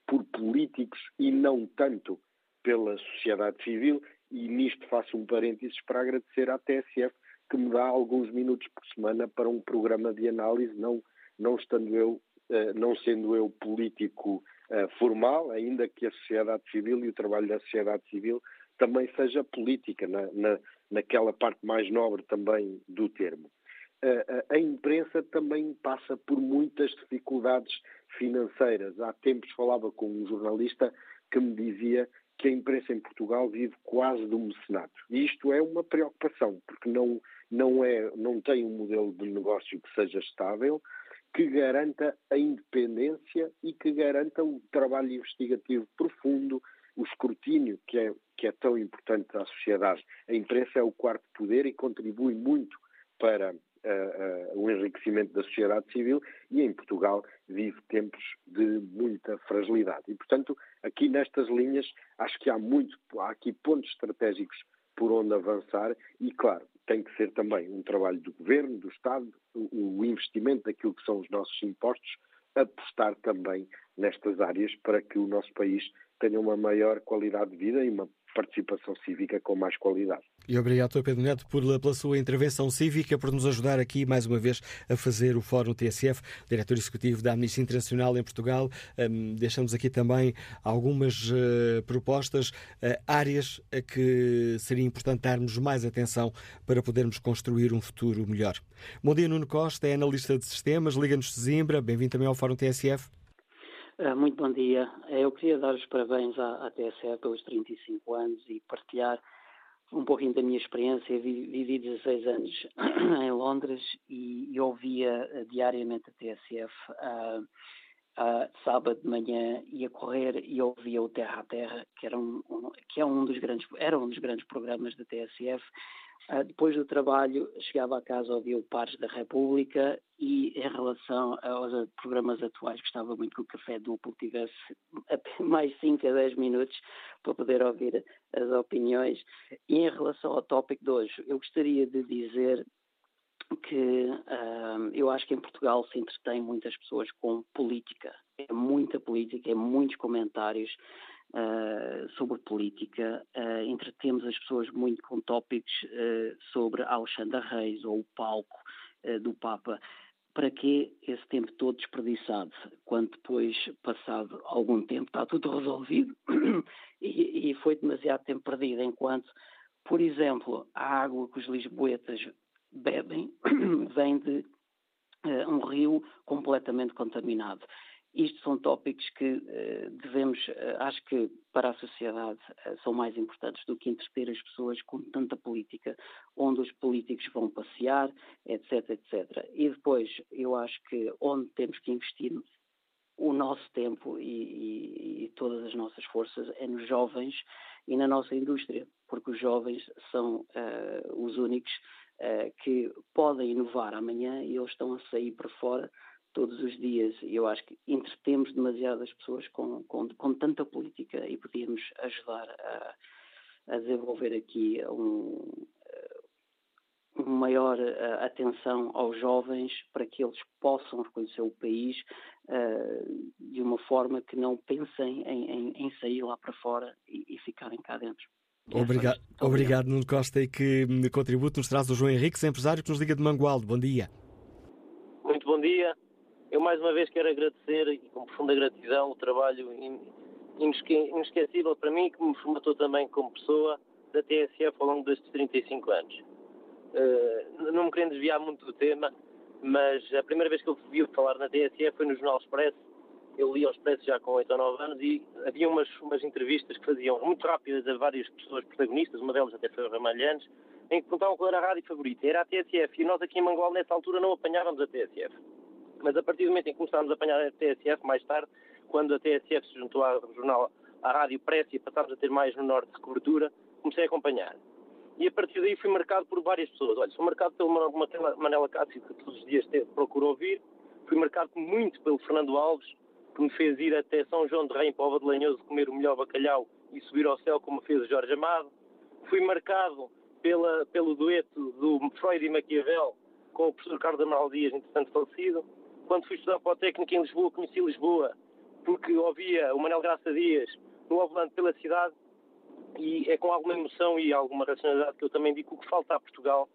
por políticos e não tanto pela sociedade civil. E nisto faço um parênteses para agradecer à TSF que me dá alguns minutos por semana para um programa de análise, não, não estando eu, uh, não sendo eu político formal, ainda que a sociedade civil e o trabalho da sociedade civil também seja política, na, na, naquela parte mais nobre também do termo. Uh, a imprensa também passa por muitas dificuldades financeiras. Há tempos falava com um jornalista que me dizia que a imprensa em Portugal vive quase do mecenato. E isto é uma preocupação, porque não, não, é, não tem um modelo de negócio que seja estável, que garanta a independência e que garanta o trabalho investigativo profundo, o escrutínio que é, que é tão importante à sociedade. A imprensa é o quarto poder e contribui muito para uh, uh, o enriquecimento da sociedade civil e em Portugal vive tempos de muita fragilidade. E, portanto, aqui nestas linhas, acho que há muito, há aqui pontos estratégicos por onde avançar e, claro, tem que ser também um trabalho do governo, do Estado, o, investimento daquilo que são os nossos impostos, apostar também nestas áreas para que o nosso país tenha uma maior qualidade de vida e uma participação cívica com mais qualidade. E obrigado, Dr. Pedro Neto, pela sua intervenção cívica, por nos ajudar aqui, mais uma vez, a fazer o Fórum TSF, diretor executivo da Amnistia Internacional em Portugal. Um, deixamos aqui também algumas uh, propostas, uh, áreas a que seria importante darmos mais atenção para podermos construir um futuro melhor. Bom dia, Nuno Costa, é analista de sistemas, Liga-nos de Zimbra. Bem-vindo também ao Fórum TSF. Ah, muito bom dia. Eh, eu queria dar os parabéns à, à TSE pelos 35 anos e partilhar um pouquinho da minha experiência. Vivi 16 anos em Londres e, e ouvia eh, diariamente a TSF. Uh, uh, sábado de manhã ia correr e ouvia o Terra a Terra, que era um, um, que é um dos grandes, era um dos grandes programas da TSF depois do trabalho, chegava a casa, ouvia o Pares da República e, em relação aos programas atuais, gostava muito que o Café Duplo tivesse mais 5 a 10 minutos para poder ouvir as opiniões. E, em relação ao tópico de hoje, eu gostaria de dizer que uh, eu acho que em Portugal se entretém muitas pessoas com política. É muita política, é muitos comentários uh, sobre política, uh, entretemos as pessoas muito com tópicos uh, sobre Alexandre Reis ou o palco do Papa. Para que esse tempo todo desperdiçado, quando depois, passado algum tempo, está tudo resolvido e, e foi demasiado tempo perdido, enquanto, por exemplo, a água que os lisboetas bebem vem de um rio completamente contaminado. Isto são tópicos que uh, devemos, uh, acho que para a sociedade uh, são mais importantes do que entreter as pessoas com tanta política, onde os políticos vão passear, etc, etc. E depois, eu acho que onde temos que investir o nosso tempo e, e, e todas as nossas forças é nos jovens e na nossa indústria, porque os jovens são os únicos que podem inovar amanhã e eles estão a sair para fora todos os dias. E eu acho que entretemos demasiado as pessoas com, com, com tanta política e podíamos ajudar a, a desenvolver aqui um, uma maior uh, atenção aos jovens para que eles possam reconhecer o país uh, de uma forma que não pensem em, em, em sair lá para fora e, e ficarem cá dentro. Obrigado, obrigado, Nuno Costa, e que contributo nos traz o João Henrique, empresário que nos liga de Mangualdo. Bom dia. Muito bom dia. Eu mais uma vez quero agradecer e com profunda gratidão o trabalho inesquecível para mim que me formatou também como pessoa da TSF ao longo destes 35 anos. Uh, não me querendo desviar muito do tema, mas a primeira vez que eu vi falar na TSF foi no Jornal Expresso. Eu li o Expresso já com 8 ou 9 anos e havia umas, umas entrevistas que faziam muito rápidas a várias pessoas protagonistas, uma delas até foi o Ramalhantes, em que contavam qual era a rádio favorita. Era a TSF e nós aqui em Mangual nessa altura não apanhávamos a TSF. Mas a partir do momento em que começámos a apanhar a TSF, mais tarde, quando a TSF se juntou ao jornal, à Rádio Pressa e passámos a ter mais no Norte de cobertura, comecei a acompanhar. e a partir daí fui marcado por várias pessoas. Olha, sou marcado pelo Manela Cássio, que todos os dias procuro ouvir, fui marcado muito pelo Fernando Alves, que me fez ir até São João de Rei, em Pova de Lanhoso, comer o melhor bacalhau e subir ao céu, como fez o Jorge Amado. Fui marcado pela, pelo dueto do Freud e Maquiavel com o professor Carlos Amaral Dias, entretanto falecido. Quando fui estudar para o técnico em Lisboa, conheci Lisboa, porque ouvia o Manuel Graça Dias no Volante pela cidade e é com alguma emoção e alguma racionalidade que eu também digo que o que falta a Portugal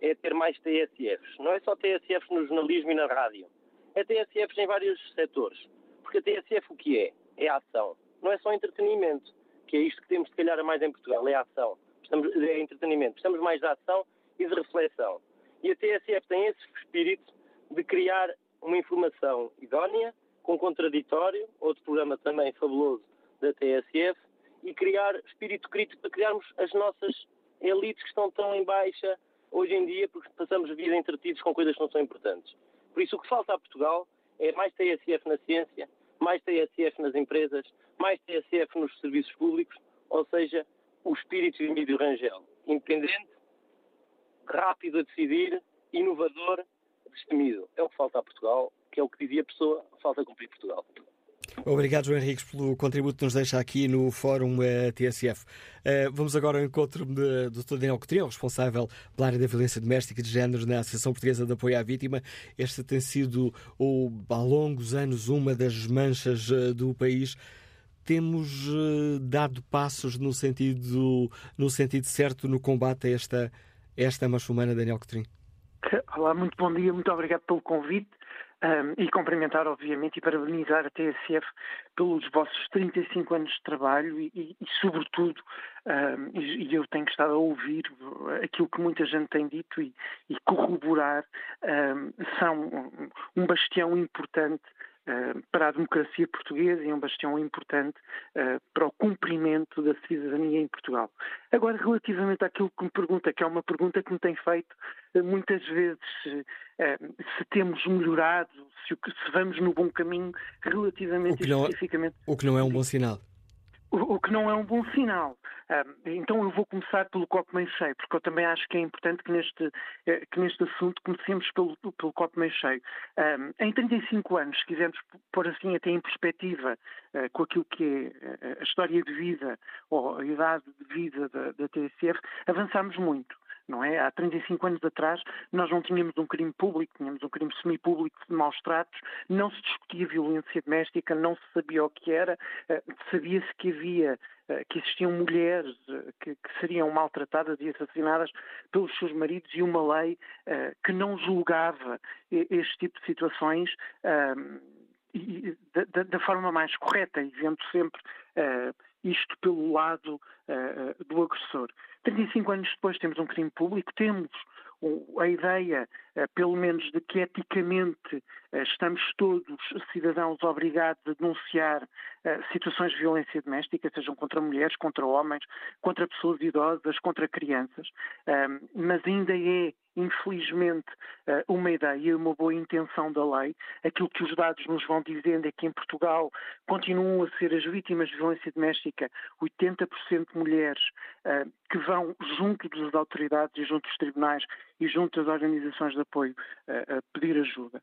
é ter mais TSFs. Não é só TSFs no jornalismo e na rádio. É TSFs em vários setores. Porque a TSF o que é? É a ação. Não é só entretenimento, que é isto que temos de calhar mais em Portugal, é a ação. Estamos, é entretenimento. Precisamos mais de ação e de reflexão. E a TSF tem esse espírito de criar uma informação idónea, com contraditório, outro programa também fabuloso da TSF, e criar espírito crítico para criarmos as nossas elites que estão tão em baixa hoje em dia, porque passamos a vida entretidos com coisas que não são importantes. Por isso, o que falta a Portugal é mais TSF na ciência, mais TSF nas empresas, mais TSF nos serviços públicos, ou seja, o espírito de Emílio Rangel. Independente, rápido a decidir, inovador, destemido. É o que falta a Portugal, que é o que dizia a pessoa, falta cumprir Portugal. Obrigado, João Henriques, pelo contributo que nos deixa aqui no Fórum eh, TSF. Eh, vamos agora ao encontro do Dr. Daniel Coutinho, responsável pela área da violência doméstica e de género na Associação Portuguesa de Apoio à Vítima. Esta tem sido, há longos anos, uma das manchas uh, do país. Temos dado passos no sentido, no sentido certo no combate a esta, esta mancha humana, Daniel Coutinho? Olá, muito bom dia, muito obrigado pelo convite. Um, e cumprimentar, obviamente, e parabenizar a TSF pelos vossos 35 anos de trabalho e, e, e sobretudo, um, e, eu tenho estado a ouvir aquilo que muita gente tem dito e, e corroborar, um, são um bastião importante para a democracia portuguesa e um bastião importante uh, para o cumprimento da cidadania em Portugal. Agora, relativamente àquilo que me pergunta, que é uma pergunta que me tem feito uh, muitas vezes, se temos melhorado, se, vamos no bom caminho, relativamente o não, é- especificamente. O que não é um bom sinal. O, que não é um bom sinal. então eu vou começar pelo copo meio cheio, porque eu também acho que é importante que neste, eh, que neste assunto comecemos pelo, pelo copo meio cheio. em 35 anos, se quisermos pôr assim até em perspectiva uh, com aquilo que é eh, a história de vida ou a idade de vida da, da TSF, avançamos muito não é? Há 35 anos atrás nós não tínhamos um crime público, tínhamos um crime semipúblico de maus tratos, não se discutia violência doméstica, não se sabia o que era, eh, sabia-se que havia eh, que existiam mulheres eh, que, que, seriam maltratadas e assassinadas pelos seus maridos e uma lei que não julgava este tipo de situações e, da, da, forma mais correta e vendo sempre isto pelo lado do agressor. 35 anos depois temos um crime público, temos a ideia, eh, pelo menos, de que eticamente eh, estamos todos cidadãos obrigados a denunciar eh, situações de violência doméstica, sejam contra mulheres, contra homens, contra pessoas idosas, contra crianças, mas ainda é infelizmente, uma ideia e uma boa intenção da lei. Aquilo que os dados nos vão dizendo é que em Portugal continuam a ser as vítimas de violência doméstica 80% mulheres que vão junto das autoridades e junto dos tribunais e junto às organizações de apoio a pedir ajuda.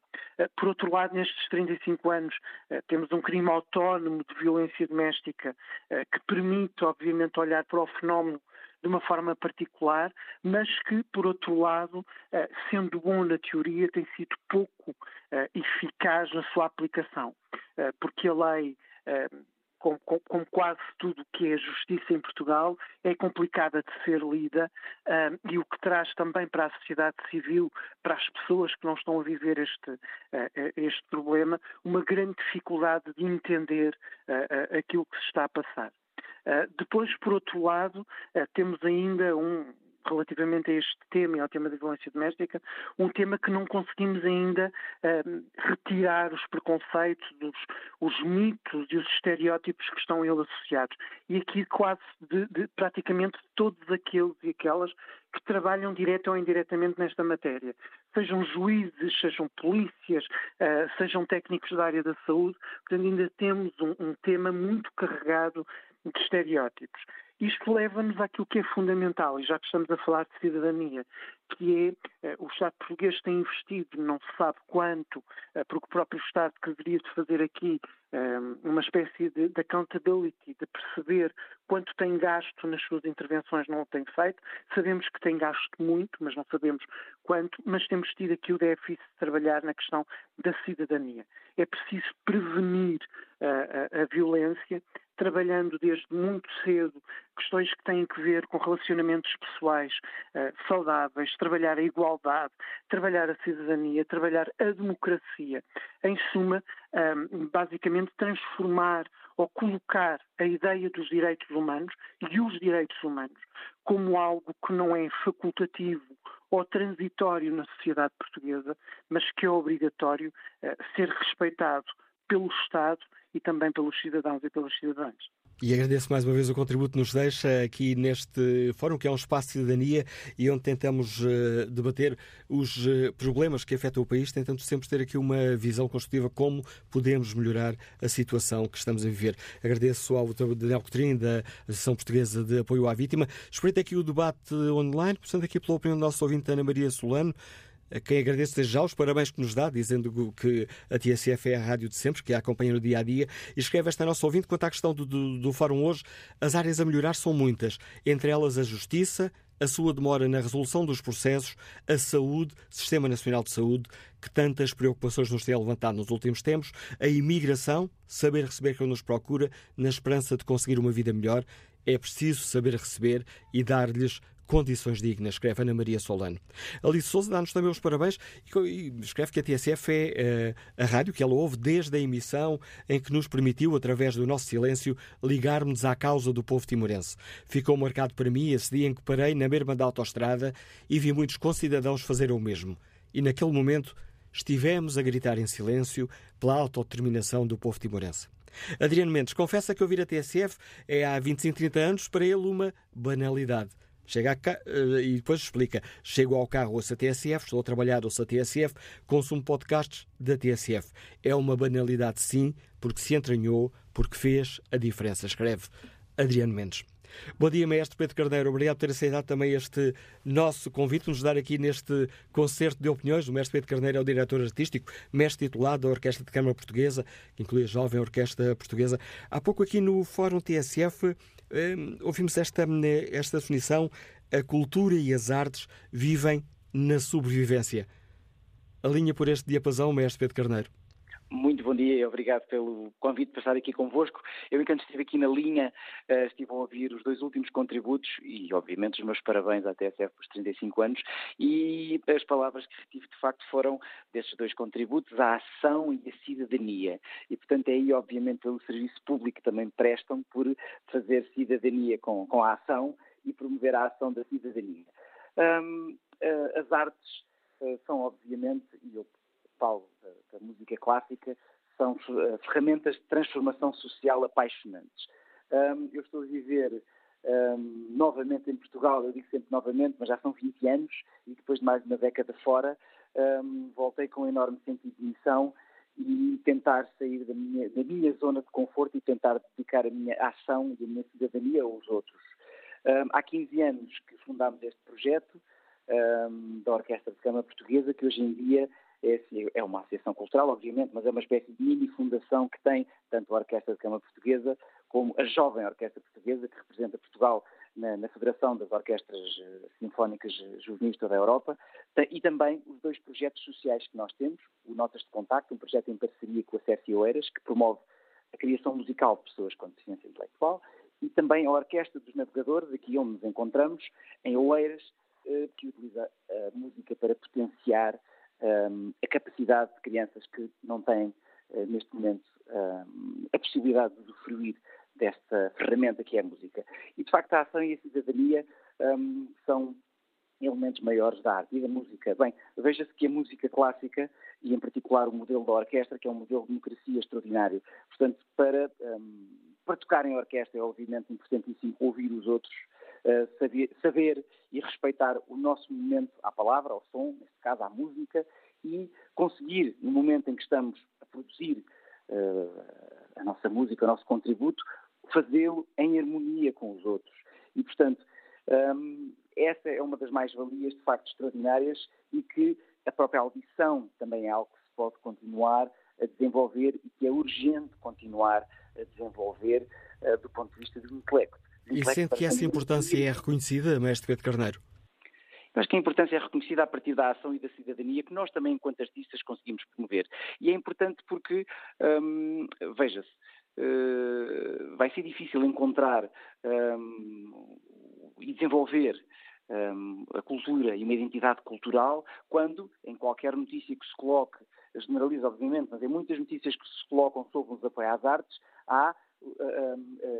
Por outro lado, nestes 35 anos, temos um crime autónomo de violência doméstica que permite, obviamente, olhar para o fenómeno de uma forma particular, mas que, por outro lado, sendo bom na teoria, tem sido pouco eficaz na sua aplicação, porque a lei como, como, quase tudo que é justiça em Portugal, é complicada de ser lida um, e o que traz também para a sociedade civil, para as pessoas que não estão a viver este, uh, este problema, uma grande dificuldade de entender uh, uh, aquilo que se está a passar. depois, por outro lado, temos ainda um, relativamente a este tema e ao tema da violência doméstica, um tema que não conseguimos ainda uh, retirar os preconceitos, os, os, mitos e os estereótipos que estão a ele associados. E aqui quase de, de, praticamente todos aqueles e aquelas que trabalham direto ou indiretamente nesta matéria. Sejam juízes, sejam polícias, uh, sejam técnicos da área da saúde, portanto ainda temos um, um tema muito carregado de estereótipos. Isto leva-nos àquilo que é fundamental, e já que estamos a falar de cidadania, que é o Estado português tem investido, não se sabe quanto, porque o próprio Estado que deveria de fazer aqui uma espécie de, de, accountability, de perceber quanto tem gasto nas suas intervenções, não o tem feito. Sabemos que tem gasto muito, mas não sabemos quanto, mas temos tido aqui o déficit de trabalhar na questão da cidadania. É preciso prevenir a, a violência, trabalhando desde muito cedo questões que têm que ver com relacionamentos pessoais uh, saudáveis, trabalhar a igualdade, trabalhar a cidadania, trabalhar a democracia. Em suma, um, basicamente transformar ou colocar a ideia dos direitos humanos e os direitos humanos como algo que não é facultativo ou transitório na sociedade portuguesa, mas que é obrigatório uh, ser respeitado pelo Estado e também pelos cidadãos e pelas cidadãs. E agradeço mais uma vez o contributo que nos deixa aqui neste fórum, que é um espaço de cidadania e onde tentamos uh, debater os uh, problemas que afetam o país, tentando sempre ter aqui uma visão construtiva como podemos melhorar a situação que estamos a viver. Agradeço ao Dr. Daniel Coutrinho, da Associação Portuguesa de Apoio à Vítima. Espreito aqui o debate online, portanto, aqui pela opinião do nosso ouvinte Ana Maria Solano a quem agradeço desde já os parabéns que nos dá, dizendo que a TSF é a rádio de sempre, que a acompanha no dia a dia, e escreve esta nossa ouvinte quanto à questão do, do, do fórum hoje. As áreas a melhorar são muitas, entre elas a justiça, a sua demora na resolução dos processos, a saúde, Sistema Nacional de Saúde, que tantas preocupações nos tem levantado nos últimos tempos, a imigração, saber receber quem nos procura, na esperança de conseguir uma vida melhor. É preciso saber receber e dar-lhes condições dignas, escreve Ana Maria Solano. Alice Souza dá-nos também os parabéns e escreve que a TSF é uh, a rádio que ela ouve desde a emissão em que nos permitiu, através do nosso silêncio, ligarmos à causa do povo timorense. Ficou marcado para mim esse dia em que parei na berma da autoestrada e vi muitos concidadãos fazer o mesmo. E naquele momento estivemos a gritar em silêncio pela autodeterminação do povo timorense. Adriano Mendes confessa que ouvir a TSF é há 25, 30 anos para ele uma banalidade. Chega cá, eh, e depois explica. Chego ao carro, ouço a TSF, estou a trabalhar, ouço a TSF, consumo podcasts da TSF. É uma banalidade, sim, porque se entranhou, porque fez a diferença, escreve Adriano Mendes. Bom dia, Mestre Pedro Carneiro. Obrigado por ter aceitado também este nosso convite, nos dar aqui neste concerto de opiniões. O Mestre Pedro Carneiro é o diretor artístico, mestre titulado da Orquestra de Câmara Portuguesa, que inclui a Jovem Orquestra Portuguesa. Há pouco aqui no Fórum TSF Hum, ouvimos esta, esta definição: a cultura e as artes vivem na sobrevivência. A linha por este diapasão, mestre Pedro Carneiro. Muito bom dia e obrigado pelo convite para estar aqui convosco. Eu, enquanto estive aqui na linha, eh, estive a ouvir os dois últimos contributos e, obviamente, os meus parabéns à TSF por 35 anos e as palavras que retive, de facto, foram desses dois contributos, a ação e a cidadania. E, portanto, é aí, obviamente, pelo serviço público que também prestam por fazer cidadania com, com a ação e promover a ação da cidadania. Eh, as artes eh, são, obviamente, e eu falo da, da música clássica, são uh, ferramentas de transformação social apaixonantes. Um, eu estou a viver um, novamente em Portugal, eu digo sempre novamente, mas já são 20 anos, e depois de mais de uma década fora, um, voltei com um enorme sentido de missão e tentar sair da minha, da minha, zona de conforto e tentar dedicar a minha ação e a minha cidadania aos outros. há 15 anos que fundámos este projeto da Orquestra de Câmara Portuguesa, que hoje em dia é, assim, é uma associação cultural, obviamente, mas é uma espécie de mini fundação que tem tanto a Orquestra de Câmara Portuguesa como a Jovem Orquestra Portuguesa, que representa Portugal na, na Federação das Orquestras eh, Sinfónicas Juvenis toda a Europa, e também os dois projetos sociais que nós temos, o Notas de Contacto, um projeto em parceria com a Cécia Oeiras, que promove a criação musical de pessoas com deficiência intelectual, e também a Orquestra dos Navegadores, aqui onde nos encontramos, em Oeiras, eh, que utiliza a música para potenciar a capacidade de crianças que não têm, uh, neste momento, a possibilidade de usufruir desta ferramenta que é a música. E, de facto, a ação e a cidadania um, são elementos maiores da arte e da música. Bem, veja-se que a música clássica, e em particular o modelo da orquestra, que é um modelo de democracia extraordinário. Portanto, para, um, para tocar em orquestra é obviamente importantíssimo ouvir os outros, saber, saber e respeitar o nosso momento à palavra, ao som, neste caso à música, e conseguir, no momento em que estamos a produzir uh, a nossa música, o nosso contributo, fazê-lo em harmonia com os outros. E, portanto, um, essa é uma das mais-valias, de facto, extraordinárias e que a própria audição também é algo que se pode continuar a desenvolver e que é urgente continuar a desenvolver uh, do ponto de vista do intelecto. E sente que essa importância é reconhecida, mestre Pedro Carneiro? Eu acho que a importância é reconhecida a partir da ação e da cidadania que nós também, enquanto artistas, conseguimos promover. E é importante porque, hum, veja-se, uh, vai ser difícil encontrar hum, e desenvolver um, a cultura e uma identidade cultural quando, em qualquer notícia que se coloque, generaliza obviamente, mas em muitas notícias que se colocam sobre os apoio às artes, há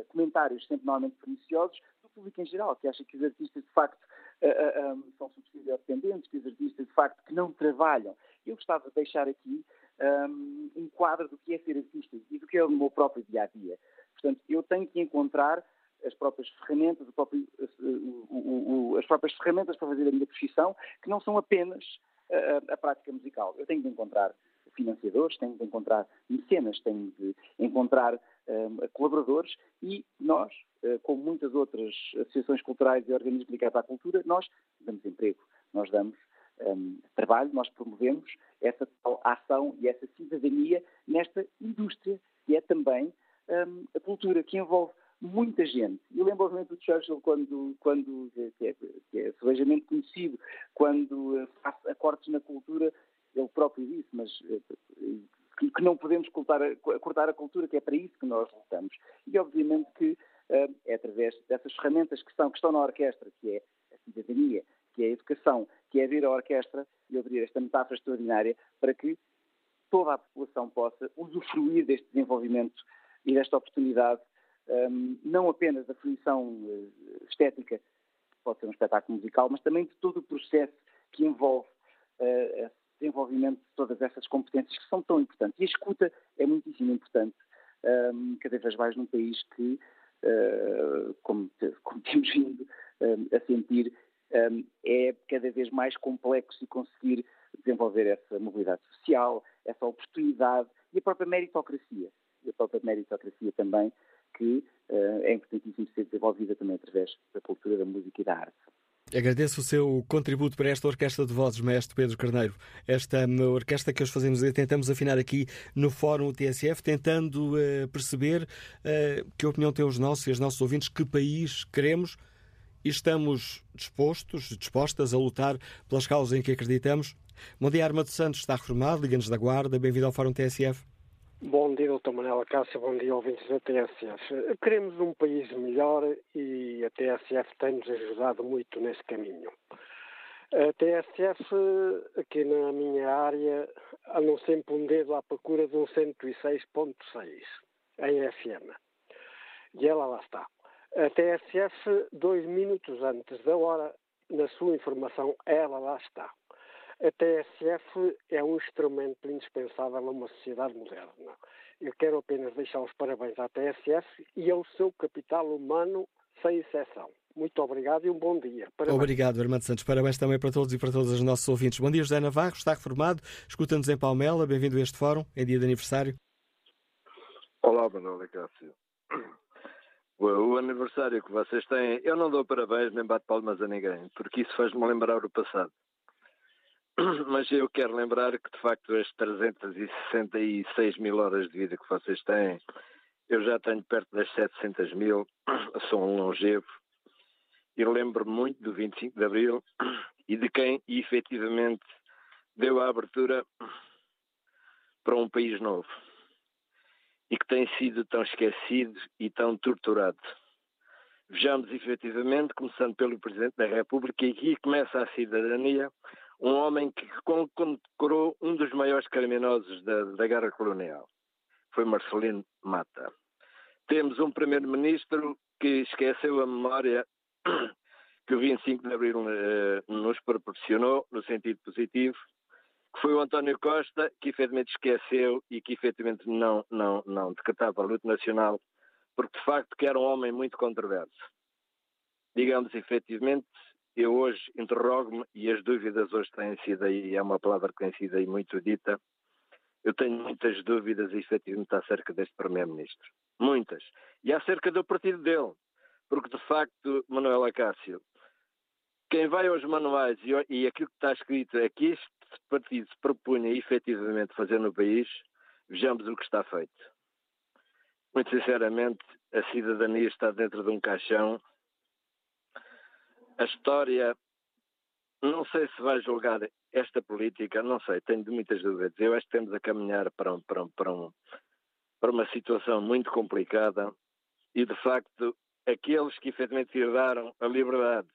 comentários sempre normalmente perniciosos do público em geral, que acha que os artistas de facto uh, um, são subsídios dependentes, que os artistas de facto que não trabalham. Eu gostava de deixar aqui um, quadro do que é ser artista e do que é o meu próprio dia-a-dia. -dia. Portanto, eu tenho que encontrar as próprias ferramentas, próprio, o, o, as próprias ferramentas para fazer a minha profissão, que não são apenas a, a prática musical. Eu tenho de encontrar financiadores, tenho de encontrar mecenas, tenho de encontrar um, colaboradores e nós, uh, como muitas outras associações culturais e organismos ligados à cultura, nós damos emprego, nós damos um, trabalho, nós promovemos essa ação e essa cidadania nesta indústria que é também um, a cultura, que envolve muita gente. Eu lembro, obviamente, do Churchill, quando, quando que, é, que é suavemente conhecido, quando uh, faz acordes na cultura, ele próprio disse, mas uh, que, não podemos cortar a, cortar a cultura, que é para isso que nós lutamos. E, obviamente, que uh, é através dessas ferramentas que estão, que estão na orquestra, que é a cidadania, que é a educação, que é vir à orquestra e ouvir esta metáfora extraordinária para que toda a população possa usufruir deste desenvolvimento e desta oportunidade um, não apenas da fruição uh, estética, que pode ser um espetáculo musical, mas também de todo o processo que envolve uh, desenvolvimento de todas essas competências que são tão importantes. E a escuta é muitíssimo importante, um, cada vez mais num país que, uh, como, como, temos vindo a sentir, um, é cada vez mais complexo e conseguir desenvolver essa mobilidade social, essa oportunidade e a própria meritocracia. E a própria meritocracia também que uh, é importantíssimo ser desenvolvida também através da cultura, da música e da arte. Agradeço o seu contributo para esta Orquestra de Vozes, Mestre Pedro Carneiro. Esta hum, orquestra que hoje fazemos e tentamos afinar aqui no Fórum TSF, tentando uh, perceber uh, que opinião têm os nossos e os nossos ouvintes, que país queremos e estamos dispostos, dispostas a lutar pelas causas em que acreditamos. Bom dia, Arma de Santos, está reformado, Liga-nos da Guarda, bem-vindo ao Fórum TSF. Bom dia, doutor Manela Cássio, bom dia, ouvintes da TSF. Queremos um país melhor e a TSF tem-nos ajudado muito nesse caminho. A TSF, aqui na minha área, andam sempre um dedo à procura de um 106.6 em FM. E ela lá está. A TSF, dois minutos antes da hora, na sua informação, ela lá está. A TSF é um instrumento indispensável a uma sociedade moderna. Eu quero apenas deixar os parabéns à TSF e ao seu capital humano, sem exceção. Muito obrigado e um bom dia. Parabéns. Obrigado, Armando Santos. Parabéns também para todos e para todos os nossos ouvintes. Bom dia, José Navarro, está reformado, escuta-nos em Palmela. Bem-vindo a este fórum, em dia de aniversário. Olá, Manuel Cássio. O aniversário que vocês têm, eu não dou parabéns nem bato palmas a ninguém, porque isso faz-me lembrar o passado. mas eu quero lembrar que, de facto, as 366 mil horas de vida que vocês têm, eu já tenho perto das 700 mil, sou um longevo, e lembro muito do 25 de Abril e de quem efetivamente deu a abertura para um país novo e que tem sido tão esquecido e tão torturado. Vejamos efetivamente, começando pelo Presidente da República, e aqui começa a cidadania, um homem que condecorou um dos maiores criminosos da, da guerra colonial. Foi Marcelino Mata. Temos um primeiro-ministro que esqueceu a memória que o 25 de Abril eh, nos proporcionou, no sentido positivo, que foi o António Costa, que efetivamente esqueceu e que efetivamente não, não, não decretava a luta nacional, porque de facto que era um homem muito controverso. Digamos efetivamente eu hoje interrogo-me, e as dúvidas hoje têm sido aí, é uma palavra que tem sido aí muito dita, eu tenho muitas dúvidas efetivamente acerca deste Primeiro-Ministro. Muitas. E acerca do partido dele. porque de facto, Manuel Acácio, quem vai aos manuais e, e aquilo que está escrito é que este partido se propunha efetivamente fazer no país, vejamos o que está feito. Muito sinceramente, a cidadania está dentro de um caixão. A história, não sei se vai julgar esta política, não sei, tenho muitas dúvidas. Eu acho que temos a caminhar para, um, para, um, para, um, para uma situação muito complicada e, de facto, aqueles que efetivamente herdaram a liberdade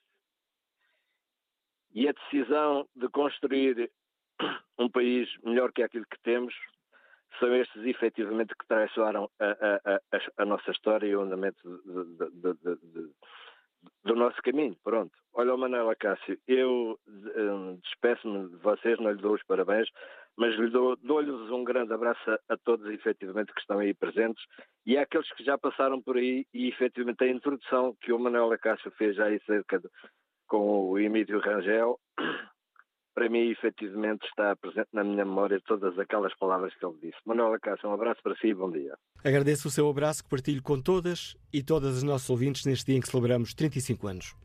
e a decisão de construir um país melhor que aquilo que temos são estes efetivamente que traiçoaram a, a, a, a, nossa história e o andamento de, de, de, do nosso caminho. Pronto. Olha, Manuel Acácio, eu um, despeço-me de vocês, não lhe dou os parabéns, mas lhe dou, dou-lhes um grande abraço a, todos, efetivamente, que estão aí presentes e àqueles que já passaram por aí e, efetivamente, a introdução que o Manuel Acácio fez já aí cerca de, com o Emílio Rangel para mim, efetivamente, está presente na minha memória todas aquelas palavras que ele disse. Manuela Cássio, um abraço para si e bom dia. Agradeço o seu abraço que partilho com todas e todas as nossos ouvintes neste dia em que celebramos 35 anos.